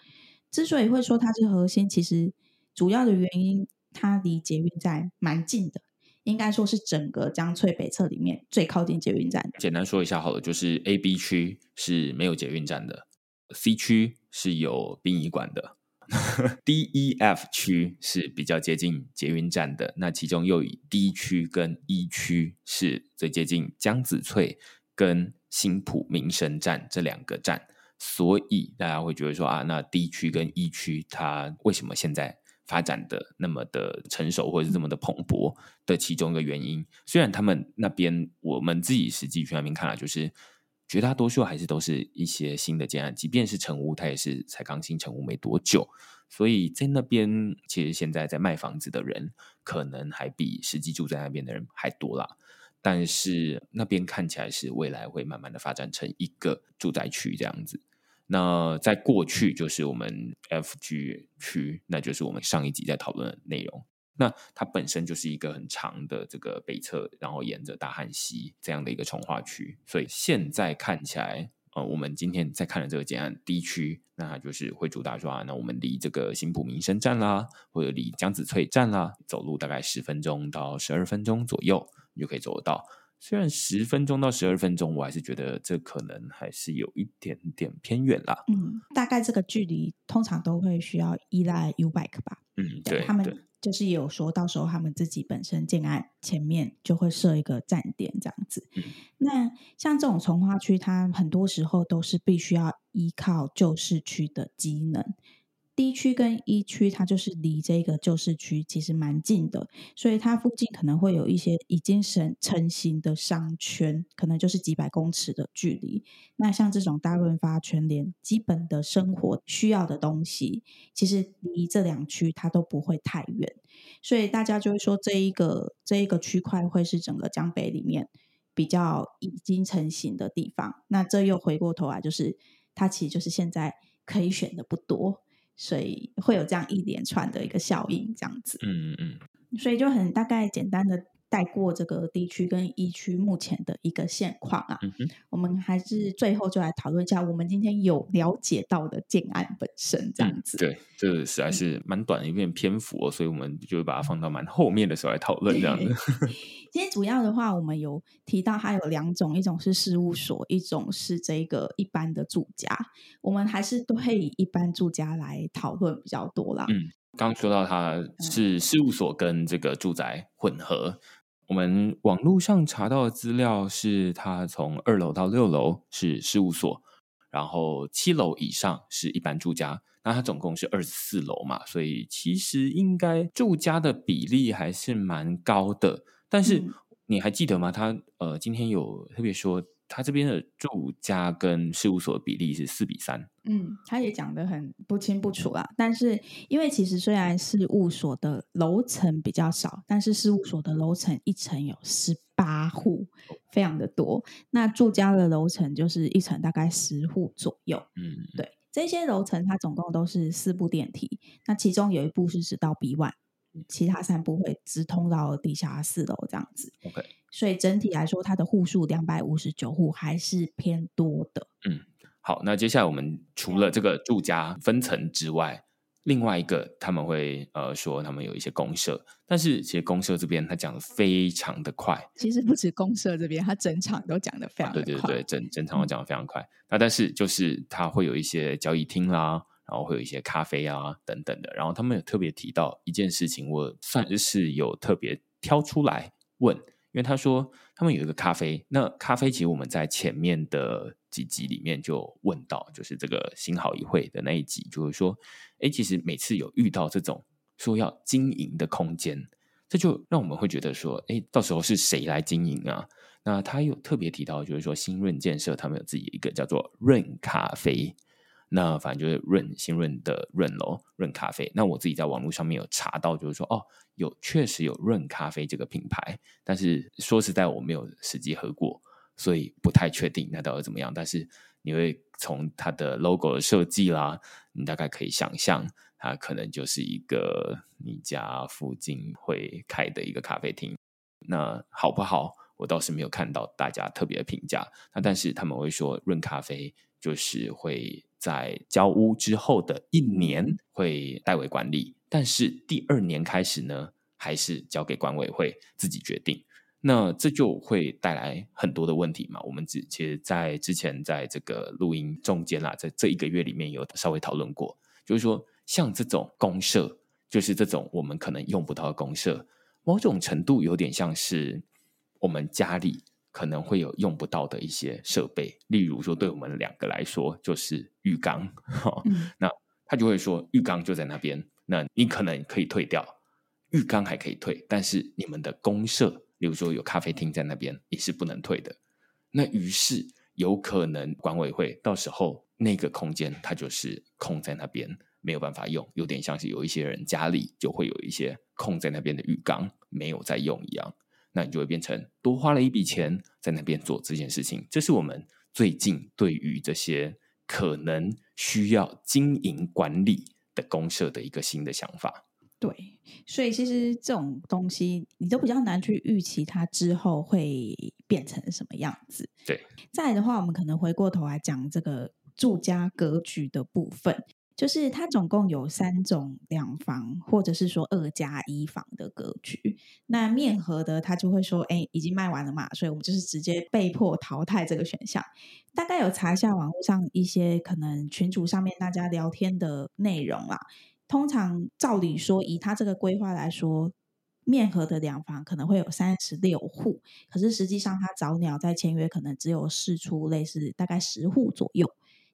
之所以会说它是核心，其实主要的原因，它离捷运站蛮近的。应该说是整个江翠北侧里面最靠近捷运站。简单说一下好了，就是 A、B 区是没有捷运站的，C 区是有殡仪馆的，D、E、F 区是比较接近捷运站的。那其中又以 D 区跟 E 区是最接近江子翠跟新埔民生站这两个站，所以大家会觉得说啊，那 D 区跟 E 区它为什么现在？发展的那么的成熟，或者是这么的蓬勃的其中一个原因，虽然他们那边我们自己实际去那边看了，就是绝大多数还是都是一些新的建案，即便是成屋，它也是才刚新成屋没多久，所以在那边其实现在在卖房子的人，可能还比实际住在那边的人还多啦。但是那边看起来是未来会慢慢的发展成一个住宅区这样子。那在过去就是我们 FG 区，那就是我们上一集在讨论的内容。那它本身就是一个很长的这个北侧，然后沿着大汉溪这样的一个重划区。所以现在看起来，呃，我们今天在看的这个建案 D 区，那它就是会主打说啊，那我们离这个新埔民生站啦，或者离江子翠站啦，走路大概十分钟到十二分钟左右，你就可以走得到。虽然十分钟到十二分钟，我还是觉得这可能还是有一点点偏远啦。嗯，大概这个距离通常都会需要依赖 U-Bike 吧。嗯，对，他们就是有说到时候他们自己本身建案前面就会设一个站点这样子。嗯，那像这种从化区，它很多时候都是必须要依靠旧市区的机能。D 区跟 E 区，它就是离这个旧市区其实蛮近的，所以它附近可能会有一些已经成成型的商圈，可能就是几百公尺的距离。那像这种大润发、全联，基本的生活需要的东西，其实离这两区它都不会太远，所以大家就会说这一个这一个区块会是整个江北里面比较已经成型的地方。那这又回过头来，就是它其实就是现在可以选的不多。所以会有这样一连串的一个效应，这样子。嗯嗯嗯。所以就很大概简单的带过这个地区跟疫区目前的一个现况啊。我们还是最后就来讨论一下我们今天有了解到的建案本身，这样子。嗯、对，这个实在是蛮短的一片篇幅哦，所以我们就会把它放到蛮后面的时候来讨论这样子。今天主要的话，我们有提到它有两种，一种是事务所，一种是这个一般的住家。我们还是都会以一般住家来讨论比较多啦。嗯，刚刚说到它是事务所跟这个住宅混合，嗯、我们网络上查到的资料是它从二楼到六楼是事务所，然后七楼以上是一般住家。那它总共是二十四楼嘛，所以其实应该住家的比例还是蛮高的。但是你还记得吗？他呃，今天有特别说，他这边的住家跟事务所的比例是四比三。嗯，他也讲得很不清不楚啊。但是因为其实虽然事务所的楼层比较少，但是事务所的楼层一层有十八户，非常的多。那住家的楼层就是一层大概十户左右。嗯，对，这些楼层它总共都是四部电梯，那其中有一部是直到 B one。其他三部会直通到地下四楼这样子，OK。所以整体来说，它的户数两百五十九户还是偏多的。嗯，好，那接下来我们除了这个住家分层之外，另外一个他们会呃说他们有一些公社，但是其实公社这边他讲的非常的快。其实不止公社这边，他整场都讲的非常快。啊、对对对，整整场都讲的非常快。嗯、那但是就是他会有一些交易厅啦。然后会有一些咖啡啊等等的，然后他们有特别提到一件事情，我算是有特别挑出来问，因为他说他们有一个咖啡，那咖啡其实我们在前面的几集里面就问到，就是这个新好一会的那一集，就是说，哎，其实每次有遇到这种说要经营的空间，这就让我们会觉得说，哎，到时候是谁来经营啊？那他有特别提到，就是说新润建设他们有自己一个叫做润咖啡。那反正就是润新润的润咯，润咖啡。那我自己在网络上面有查到，就是说哦，有确实有润咖啡这个品牌，但是说实在我没有实际喝过，所以不太确定那到底怎么样。但是你会从它的 logo 的设计啦，你大概可以想象，它可能就是一个你家附近会开的一个咖啡厅。那好不好？我倒是没有看到大家特别的评价。那但是他们会说，润咖啡就是会在交屋之后的一年会代为管理，但是第二年开始呢，还是交给管委会自己决定。那这就会带来很多的问题嘛。我们之其实，在之前在这个录音中间啦，在这一个月里面有稍微讨论过，就是说像这种公社，就是这种我们可能用不到的公社，某种程度有点像是我们家里可能会有用不到的一些设备，例如说对我们两个来说就是浴缸，嗯、那他就会说浴缸就在那边，那你可能可以退掉，浴缸还可以退，但是你们的公社，例如说有咖啡厅在那边也是不能退的，那于是有可能管委会到时候那个空间它就是空在那边没有办法用，有点像是有一些人家里就会有一些空在那边的浴缸没有在用一样，那你就会变成多花了一笔钱在那边做这件事情。这是我们最近对于这些可能需要经营管理的公社的一个新的想法。对，所以其实这种东西你都比较难去预期它之后会变成什么样子。对，再来的话，我们可能回过头来讲这个住家格局的部分，就是它总共有三种两房或者是说二加一房的格局。那面河的他就会说，哎，已经卖完了嘛，所以我们就是直接被迫淘汰这个选项。大概有查一下网络上一些可能群组上面大家聊天的内容啦。通常照理说，以他这个规划来说，面河的两房可能会有三十六户，可是实际上他早鸟在签约可能只有试出类似大概十户左右，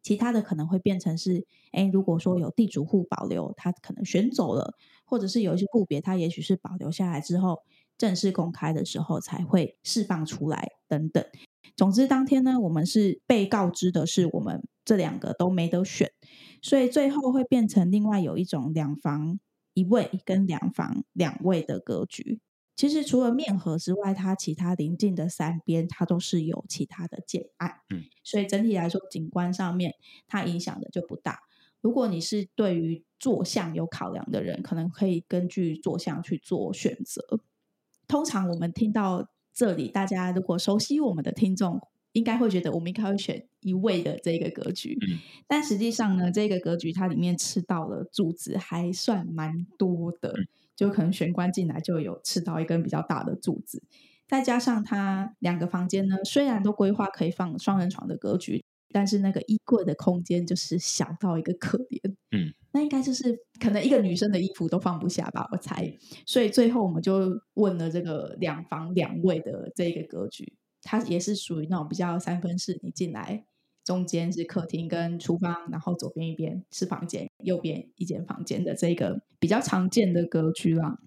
其他的可能会变成是，哎，如果说有地主户保留，他可能选走了，或者是有一些户别，他也许是保留下来之后正式公开的时候才会释放出来等等。总之，当天呢，我们是被告知的是我们这两个都没得选。所以最后会变成另外有一种两房一卫跟两房两卫的格局。其实除了面河之外，它其他邻近的三边它都是有其他的建案。嗯，所以整体来说景观上面它影响的就不大。如果你是对于坐向有考量的人，可能可以根据坐向去做选择。通常我们听到这里，大家如果熟悉我们的听众。应该会觉得我们应该会选一位的这个格局，嗯，但实际上呢，这个格局它里面吃到的柱子还算蛮多的，就可能玄关进来就有吃到一根比较大的柱子，再加上它两个房间呢，虽然都规划可以放双人床的格局，但是那个衣柜的空间就是小到一个可怜，嗯，那应该就是可能一个女生的衣服都放不下吧，我猜，所以最后我们就问了这个两房两卫的这一个格局。它也是属于那种比较三分式，你进来中间是客厅跟厨房，然后左边一边是房间，右边一间房间的这个比较常见的格局啦。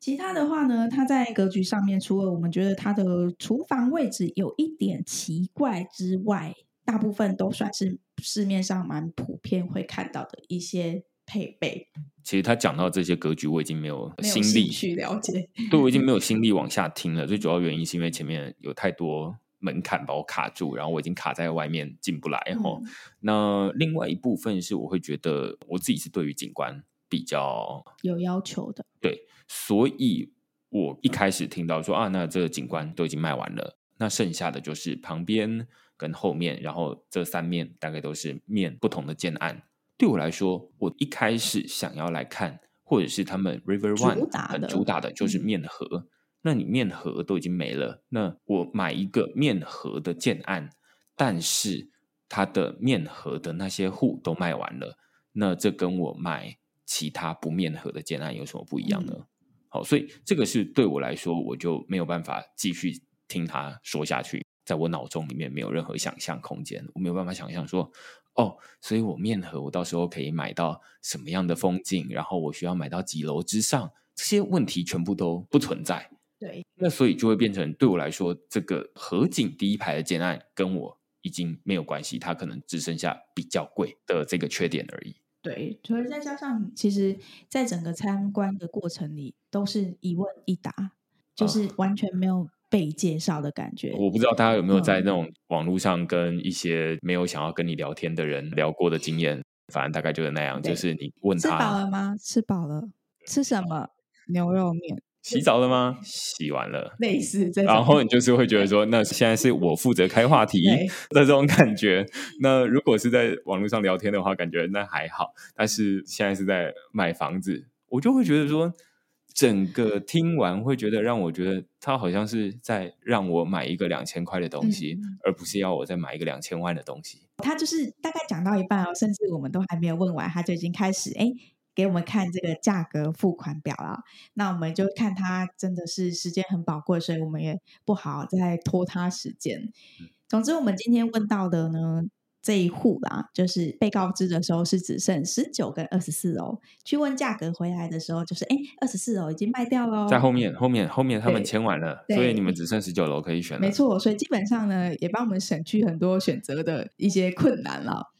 其他的话呢，它在格局上面，除了我们觉得它的厨房位置有一点奇怪之外，大部分都算是市面上蛮普遍会看到的一些配备。其实他讲到这些格局，我已经没有心力去了解，对，我已经 没有心力往下听了。最主要原因是因为前面有太多门槛把我卡住，然后我已经卡在外面进不来。哈、嗯，那另外一部分是我会觉得我自己是对于景观比较有要求的，对，所以我一开始听到说啊，那这个景观都已经卖完了，那剩下的就是旁边跟后面，然后这三面大概都是面不同的建案。对我来说，我一开始想要来看，或者是他们 River One 很主打的就是面河。嗯、那你面盒都已经没了，那我买一个面盒的建案，但是它的面盒的那些户都卖完了，那这跟我买其他不面盒的建案有什么不一样呢？嗯、好，所以这个是对我来说，我就没有办法继续听他说下去，在我脑中里面没有任何想象空间，我没有办法想象说。哦，所以我面盒，我到时候可以买到什么样的风景？然后我需要买到几楼之上？这些问题全部都不存在。对，那所以就会变成对我来说，这个河景第一排的建案跟我已经没有关系，它可能只剩下比较贵的这个缺点而已。对，所以再加上，其实在整个参观的过程里，都是一问一答，就是完全没有被介绍的感觉。我不知道大家有没有在那种网络上跟一些没有想要跟你聊天的人聊过的经验，反正大概就是那样，就是你问他吃饱了吗？吃饱了，吃什么？牛肉面。洗澡了吗？洗完了，类似这种。然后你就是会觉得说，那现在是我负责开话题的这种感觉。那如果是在网络上聊天的话，感觉那还好。但是现在是在买房子，我就会觉得说，整个听完会觉得让我觉得他好像是在让我买一个两千块的东西，嗯，而不是要我再买一个两千万的东西。他就是大概讲到一半哦，甚至我们都还没有问完，他就已经开始哎。给我们看这个价格付款表啊，那我们就看他真的是时间很宝贵，所以我们也不好再拖他时间。总之，我们今天问到的呢，这一户啦，就是被告知的时候是只剩十九跟二十四楼，去问价格回来的时候就是，哎，二十四楼已经卖掉了，在后面后面后面他们签完了，所以你们只剩十九楼可以选了。没错，所以基本上呢，也帮我们省去很多选择的一些困难了。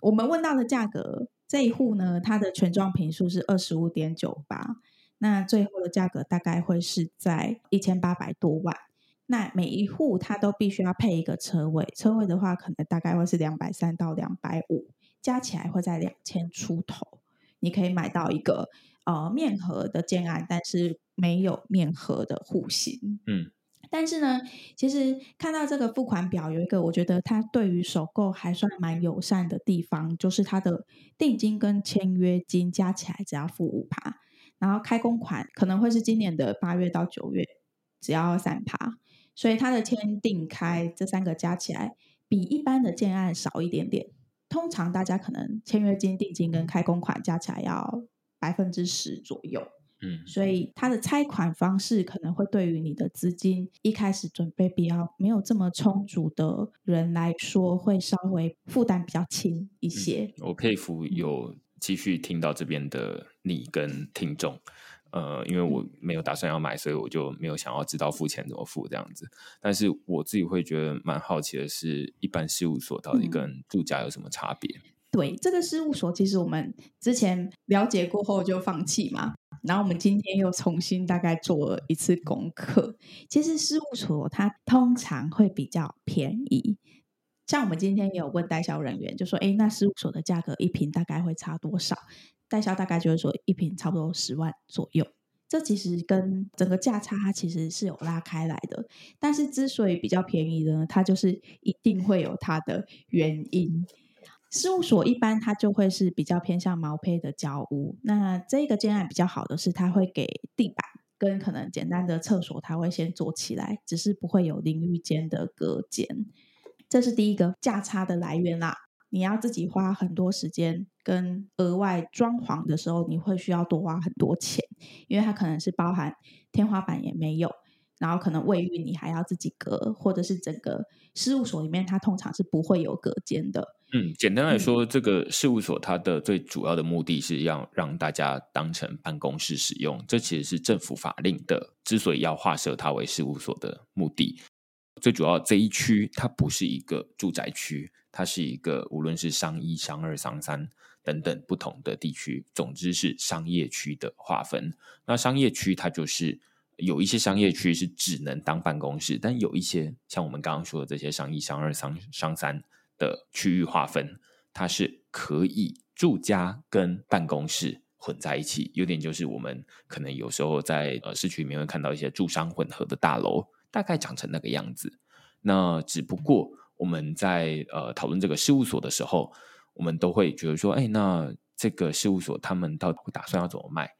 我们问到的价格。这一户呢，它的权状坪数是二十五点九八，那最后的价格大概会是在一千八百多万。那每一户它都必须要配一个车位，车位的话可能大概会是两百三到两百五，加起来会在两千出头。你可以买到一个呃面河的建案，但是没有面河的户型。嗯。但是呢，其实看到这个付款表，有一个我觉得它对于首购还算蛮友善的地方，就是它的定金跟签约金加起来只要付五趴，然后开工款可能会是今年的八月到九月，只要三趴，所以它的签定开这三个加起来比一般的建案少一点点。通常大家可能签约金、定金跟开工款加起来要百分之十左右。嗯，所以它的拆款方式可能会对于你的资金一开始准备比较没有这么充足的人来说，会稍微负担比较轻一些。嗯，我佩服有继续听到这边的你跟听众，呃，因为我没有打算要买，所以我就没有想要知道付钱怎么付这样子。但是我自己会觉得蛮好奇的是，一般事务所到底跟住家有什么差别？嗯，对，这个事务所其实我们之前了解过后就放弃嘛。然后我们今天又重新大概做了一次功课。其实事务所它通常会比较便宜，像我们今天也有问代销人员，就说：“哎，那事务所的价格一瓶大概会差多少？”代销大概就是说一瓶差不多十万左右。这其实跟整个价差它其实是有拉开来的。但是之所以比较便宜呢，它就是一定会有它的原因。事务所一般它就会是比较偏向毛坯的交屋，那这个建案比较好的是，它会给地板跟可能简单的厕所，它会先做起来，只是不会有淋浴间的隔间。这是第一个价差的来源啦。你要自己花很多时间跟额外装潢的时候，你会需要多花很多钱，因为它可能是包含天花板也没有。然后可能卫浴你还要自己隔，或者是整个事务所里面它通常是不会有隔间的。嗯，简单来说，嗯，这个事务所它的最主要的目的是要让大家当成办公室使用，这其实是政府法令的之所以要划设它为事务所的目的。最主要这一区它不是一个住宅区，它是一个无论是商一、商二、商三等等不同的地区，总之是商业区的划分。那商业区它就是。有一些商业区是只能当办公室，但有一些像我们刚刚说的这些商一、商二、商商三的区域划分，它是可以住家跟办公室混在一起。有点就是我们可能有时候在呃市区里面会看到一些住商混合的大楼，大概长成那个样子。那只不过我们在呃讨论这个事务所的时候，我们都会觉得说，哎，那这个事务所他们到底打算要怎么卖？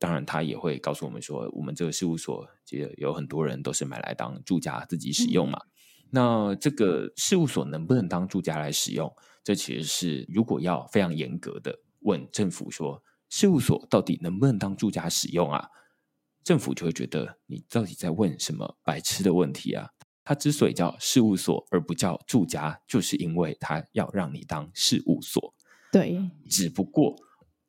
当然，他也会告诉我们说，我们这个事务所其实有很多人都是买来当住家自己使用嘛。嗯。那这个事务所能不能当住家来使用？这其实是如果要非常严格的问政府说，事务所到底能不能当住家使用啊？政府就会觉得你到底在问什么白痴的问题啊？它之所以叫事务所而不叫住家，就是因为它要让你当事务所。对，只不过。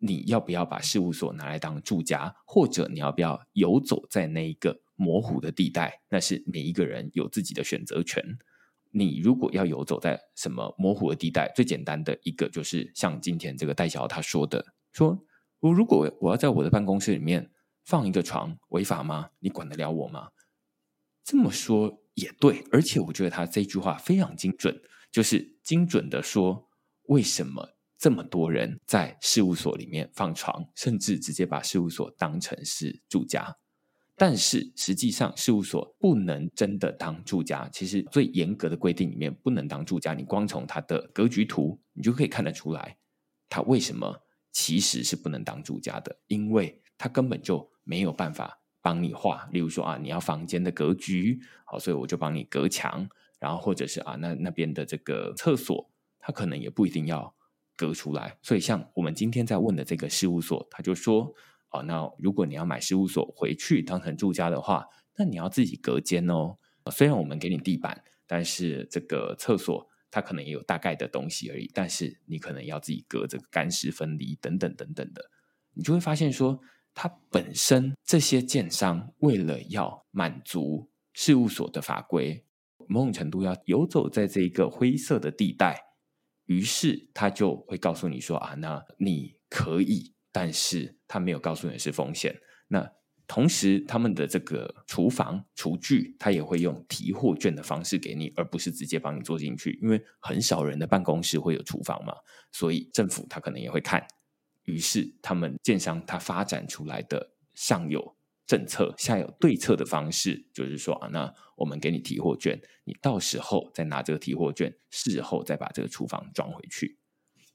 你要不要把事务所拿来当住家，或者你要不要游走在那一个模糊的地带？那是每一个人有自己的选择权。你如果要游走在什么模糊的地带，最简单的一个就是像今天这个戴小他说的：说我如果我要在我的办公室里面放一个床，违法吗？你管得了我吗？这么说也对，而且我觉得他这句话非常精准，就是精准的说，为什么这么多人在事务所里面放床，甚至直接把事务所当成是住家。但是实际上，事务所不能真的当住家。其实最严格的规定里面，不能当住家。你光从它的格局图，你就可以看得出来，它为什么其实是不能当住家的，因为它根本就没有办法。帮你画，例如说啊，你要房间的格局，好，所以我就帮你隔墙，然后或者是啊，那那边的这个厕所，它可能也不一定要隔出来。所以像我们今天在问的这个事务所，他就说，哦，那如果你要买事务所回去当成住家的话，那你要自己隔间哦。虽然我们给你地板，但是这个厕所它可能也有大概的东西而已，但是你可能要自己隔这个干湿分离等等等等的，你就会发现说。它本身这些建商为了要满足事务所的法规，某种程度要游走在这一个灰色的地带，于是他就会告诉你说啊，那你可以，但是他没有告诉你是风险。那同时，他们的这个厨房厨具，他也会用提货券的方式给你，而不是直接帮你做进去，因为很少人的办公室会有厨房嘛，所以政府他可能也会看。于是，他们建商他发展出来的上有政策、下有对策的方式，就是说啊，那我们给你提货券，你到时候再拿这个提货券，事后再把这个厨房装回去。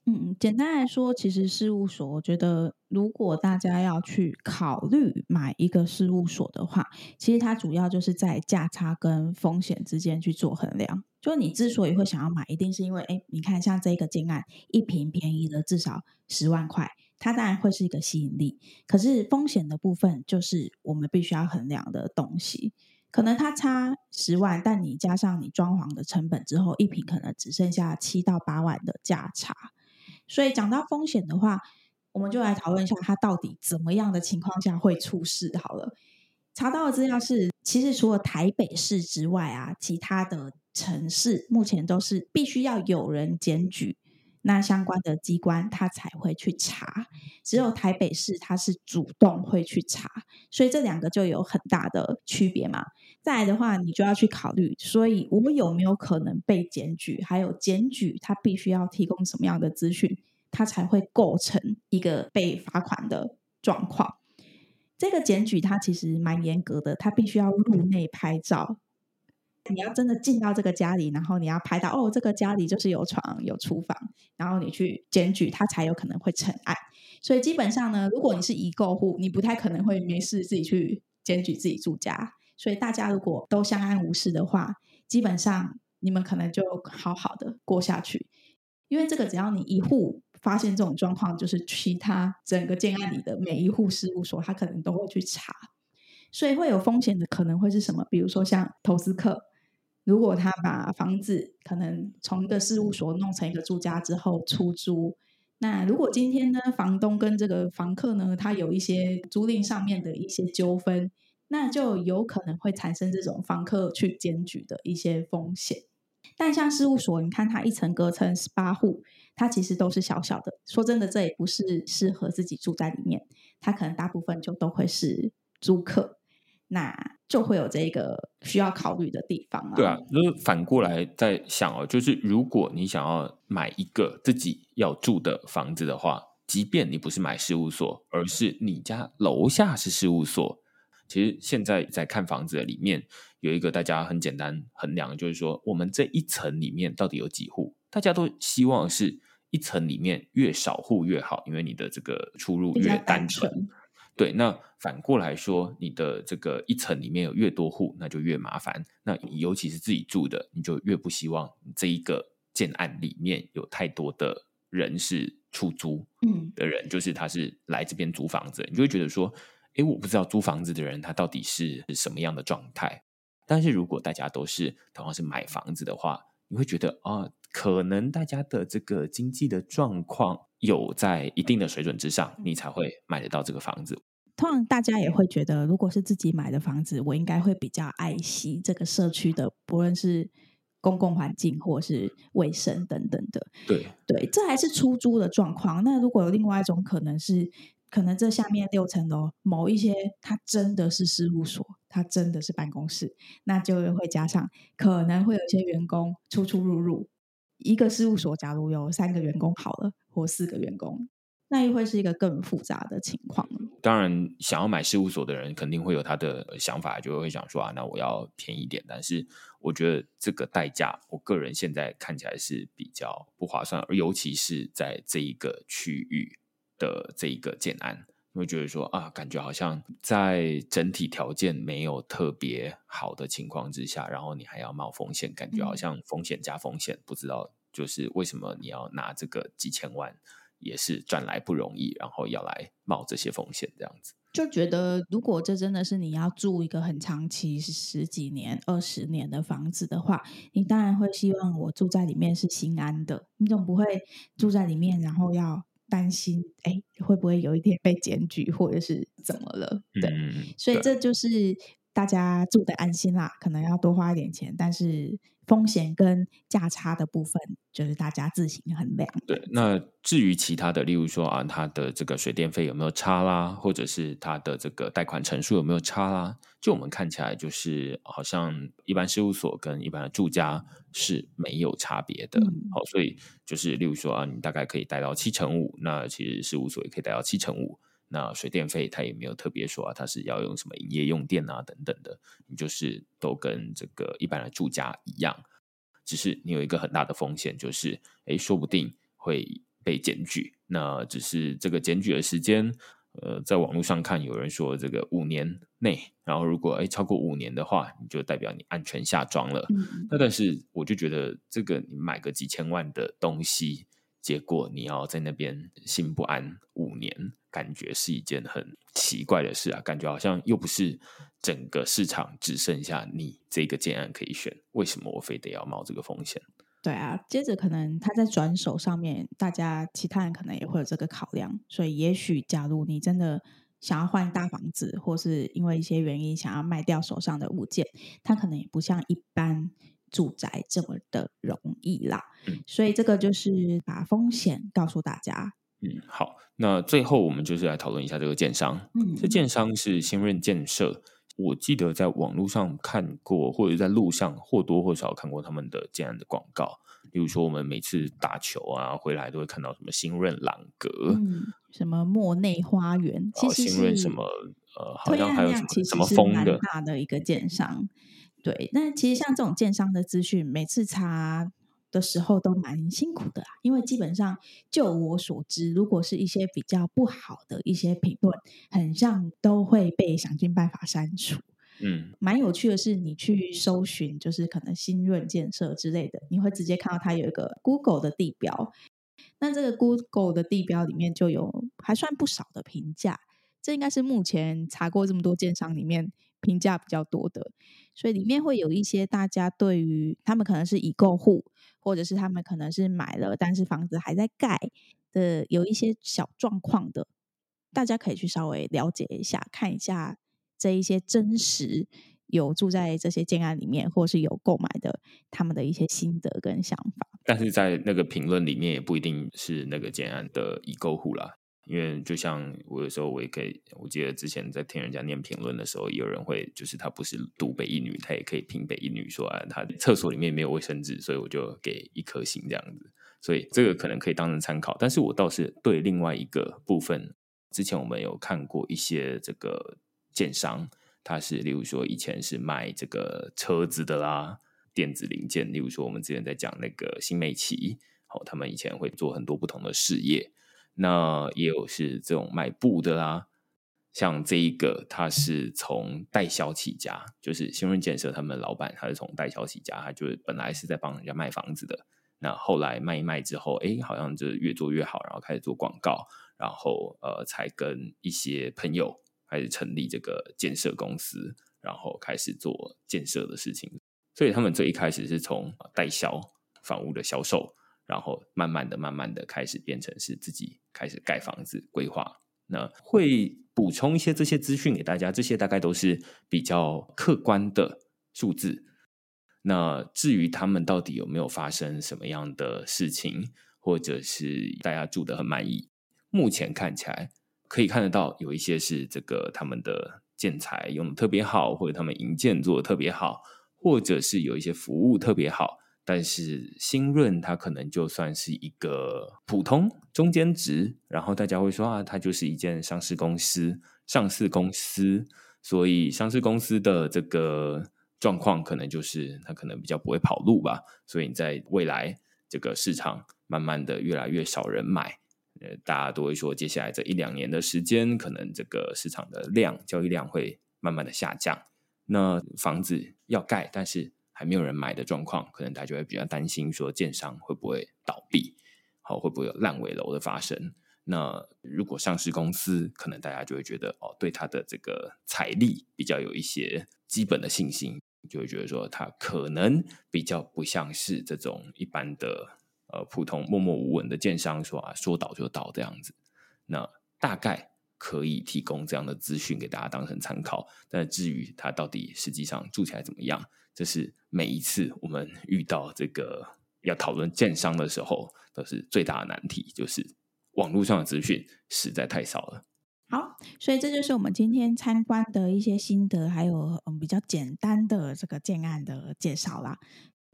嗯，简单来说，其实事务所，我觉得如果大家要去考虑买一个事务所的话，其实它主要就是在价差跟风险之间去做衡量。就你之所以会想要买，一定是因为，哎，你看像这个金案，一瓶便宜的至少十万块。它当然会是一个吸引力，可是风险的部分就是我们必须要衡量的东西。可能它差十万，但你加上你装潢的成本之后，一瓶可能只剩下七到八万的价差。所以讲到风险的话，我们就来讨论一下它到底怎么样的情况下会出事。好了，查到的资料是，其实除了台北市之外啊，其他的城市目前都是必须要有人检举。那相关的机关他才会去查，只有台北市他是主动会去查，所以这两个就有很大的区别嘛。再来的话，你就要去考虑，所以我有没有可能被检举？还有检举他必须要提供什么样的资讯，他才会构成一个被罚款的状况。这个检举它其实蛮严格的，他必须要入内拍照。你要真的进到这个家里，然后你要拍到哦，这个家里就是有床有厨房，然后你去检举，他才有可能会成案。所以基本上呢，如果你是已购户，你不太可能会没事自己去检举自己住家。所以大家如果都相安无事的话，基本上你们可能就好好的过下去。因为这个只要你一户发现这种状况，就是其他整个建案里的每一户事务所，他可能都会去查。所以会有风险的可能会是什么？比如说像投资客。如果他把房子可能从一个事务所弄成一个住家之后出租，那如果今天呢，房东跟这个房客呢，他有一些租赁上面的一些纠纷，那就有可能会产生这种房客去检举的一些风险。但像事务所，你看它一层隔成十八户，它其实都是小小的。说真的，这也不是适合自己住在里面，它可能大部分就都会是租客。那就会有这个需要考虑的地方啊。对啊，就是反过来在想哦，就是如果你想要买一个自己要住的房子的话，即便你不是买事务所，而是你家楼下是事务所，其实现在在看房子的里面有一个大家很简单衡量，就是说我们这一层里面到底有几户？大家都希望是一层里面越少户越好，因为你的这个出入越单纯。对，那反过来说，你的这个一层里面有越多户，那就越麻烦。那你尤其是自己住的，你就越不希望这一个建案里面有太多的人是出租的人，嗯，就是他是来这边租房子，你就会觉得说，诶，我不知道租房子的人他到底是什么样的状态。但是如果大家都是同样是买房子的话，你会觉得啊，可能大家的这个经济的状况。有在一定的水准之上，你才会买得到这个房子。通常大家也会觉得，如果是自己买的房子，我应该会比较爱惜这个社区的，不论是公共环境或是卫生等等的。对对，这还是出租的状况。那如果有另外一种可能是，可能这下面六层楼某一些，它真的是事务所。它真的是办公室，那就会加上可能会有一些员工出出入入。一个事务所假如有三个员工好了，或四个员工。那又会是一个更复杂的情况。当然，想要买事务所的人肯定会有他的想法，就会想说啊，那我要便宜一点。但是，我觉得这个代价，我个人现在看起来是比较不划算，而尤其是在这一个区域的这一个建案，会觉得说啊，感觉好像在整体条件没有特别好的情况之下，然后你还要冒风险，感觉好像风险加风险，不知道就是为什么你要拿这个几千万。也是赚来不容易，然后要来冒这些风险，这样子就觉得，如果这真的是你要住一个很长期，是十几年、二十年的房子的话，你当然会希望我住在里面是心安的。你总不会住在里面，然后要担心，哎，会不会有一天被检举，或者是怎么了？对，嗯、所以这就是大家住的安心啦。可能要多花一点钱，但是。风险跟价差的部分，就是大家自行衡量。对，那至于其他的，例如说啊，它的这个水电费有没有差啦，或者是它的这个贷款成数有没有差啦，就我们看起来，就是好像一般事务所跟一般的住家是没有差别的。嗯、好，所以就是例如说啊，你大概可以贷到七成五，那其实事务所也可以贷到七成五。那水电费它也没有特别说啊，它是要用什么营业用电啊等等的，你就是都跟这个一般的住家一样，只是你有一个很大的风险，就是诶，说不定会被检举。那只是这个检举的时间，呃，在网络上看有人说这个五年内，然后如果哎超过五年的话，你就代表你安全下庄了。嗯。那但是我就觉得这个你买个几千万的东西。结果你要在那边心不安五年，感觉是一件很奇怪的事啊！感觉好像又不是整个市场只剩下你这个建案可以选，为什么我非得要冒这个风险？对啊，接着可能他在转手上面，大家其他人可能也会有这个考量，所以也许假如你真的想要换大房子，或是因为一些原因想要卖掉手上的物件，它可能也不像一般。住宅这么的容易啦，嗯，所以这个就是把风险告诉大家。嗯，好，那最后我们就是来讨论一下这个建商。嗯，这建商是新润建设，我记得在网络上看过，或者在路上或多或少看过他们的这样的广告。比如说，我们每次打球啊回来都会看到什么新润朗格，嗯，什么莫内花园，其实新润什么呃，好像还有什么什么风的大的一个建商。对，那其实像这种建商的资讯，每次查的时候都蛮辛苦的啊，因为基本上就我所知，如果是一些比较不好的一些评论，很像都会被想尽办法删除。嗯，蛮有趣的是，你去搜寻，就是可能新润建设之类的，你会直接看到它有一个 Google 的地标，那这个 Google 的地标里面就有还算不少的评价，这应该是目前查过这么多建商里面评价比较多的。所以里面会有一些大家对于他们可能是已购户，或者是他们可能是买了，但是房子还在盖的，有一些小状况的，大家可以去稍微了解一下，看一下这一些真实有住在这些建案里面，或是有购买的他们的一些心得跟想法。但是在那个评论里面也不一定是那个建案的已购户啦。因为就像我有时候我也可以，我记得之前在听人家念评论的时候，有人会就是他不是读北一女，他也可以评北一女说啊，他厕所里面没有卫生纸，所以我就给一颗星这样子。所以这个可能可以当成参考。但是我倒是对另外一个部分，之前我们有看过一些这个建商，他是例如说以前是卖这个车子的啦，电子零件，例如说我们之前在讲那个新美奇，好，他们以前会做很多不同的事业。那也有是这种卖布的啦，像这一个，他是从代销起家，就是新润建设他们老板，他是从代销起家，他就是本来是在帮人家卖房子的，那后来卖一卖之后，哎，好像就越做越好，然后开始做广告，然后呃，才跟一些朋友开始成立这个建设公司，然后开始做建设的事情，所以他们最一开始是从代销房屋的销售。然后慢慢的、慢慢的开始变成是自己开始盖房子规划，那会补充一些这些资讯给大家，这些大概都是比较客观的数字。那至于他们到底有没有发生什么样的事情，或者是大家住得很满意，目前看起来可以看得到有一些是这个他们的。建材用的特别好，或者他们营建做的特别好，或者是有一些服务特别好。但是新润它可能就算是一个普通中间值，然后大家会说啊，它就是一件上市公司、上市公司，所以上市公司的这个状况可能就是它可能比较不会跑路吧。所以你在未来这个市场慢慢的越来越少人买，呃，大家都会说接下来这一两年的时间，可能这个市场的量交易量会慢慢的下降。那房子要盖，但是还没有人买的状况，可能大家就会比较担心，说建商会不会倒闭，好，会不会有烂尾楼的发生？那如果上市公司，可能大家就会觉得哦，对他的这个财力比较有一些基本的信心，就会觉得说他可能比较不像是这种一般的呃普通默默无闻的建商说啊，说倒就倒这样子。那大概可以提供这样的资讯给大家当成参考，但至于他到底实际上住起来怎么样？这是每一次我们遇到这个要讨论建商的时候，都是最大的难题，就是网络上的资讯实在太少了。好，所以这就是我们今天参观的一些心得，还有嗯比较简单的这个建案的介绍啦。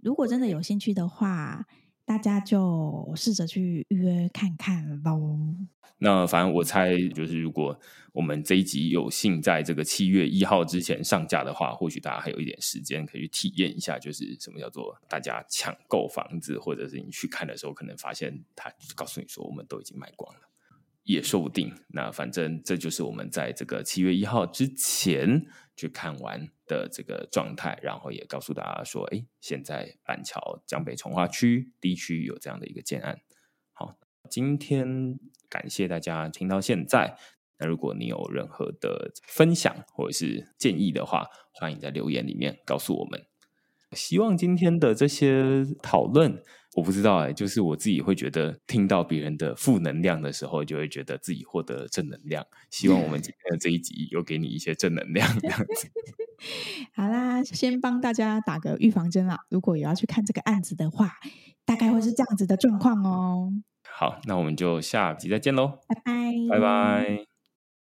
如果真的有兴趣的话，大家就试着去预约看看喽。那反正我猜，就是如果我们这一集有幸在这个七月一号之前上架的话，或许大家还有一点时间可以去体验一下，就是什么叫做大家抢购房子，或者是你去看的时候，可能发现他告诉你说我们都已经卖光了，也说不定。那反正这就是我们在这个七月一号之前去看完的这个状态，然后也告诉大家说，哎，现在板桥江北从化区 D 区有这样的一个建案。好，今天感谢大家听到现在。那如果你有任何的分享或者是建议的话，欢迎在留言里面告诉我们。希望今天的这些讨论，我不知道哎，就是我自己会觉得，听到别人的负能量的时候，就会觉得自己获得正能量。希望我们今天的这一集有给你一些正能量，这样子。好啦，先帮大家打个预防针啦！如果有要去看这个案子的话，大概会是这样子的状况哦。好，那我们就下集再见喽，拜拜，拜拜。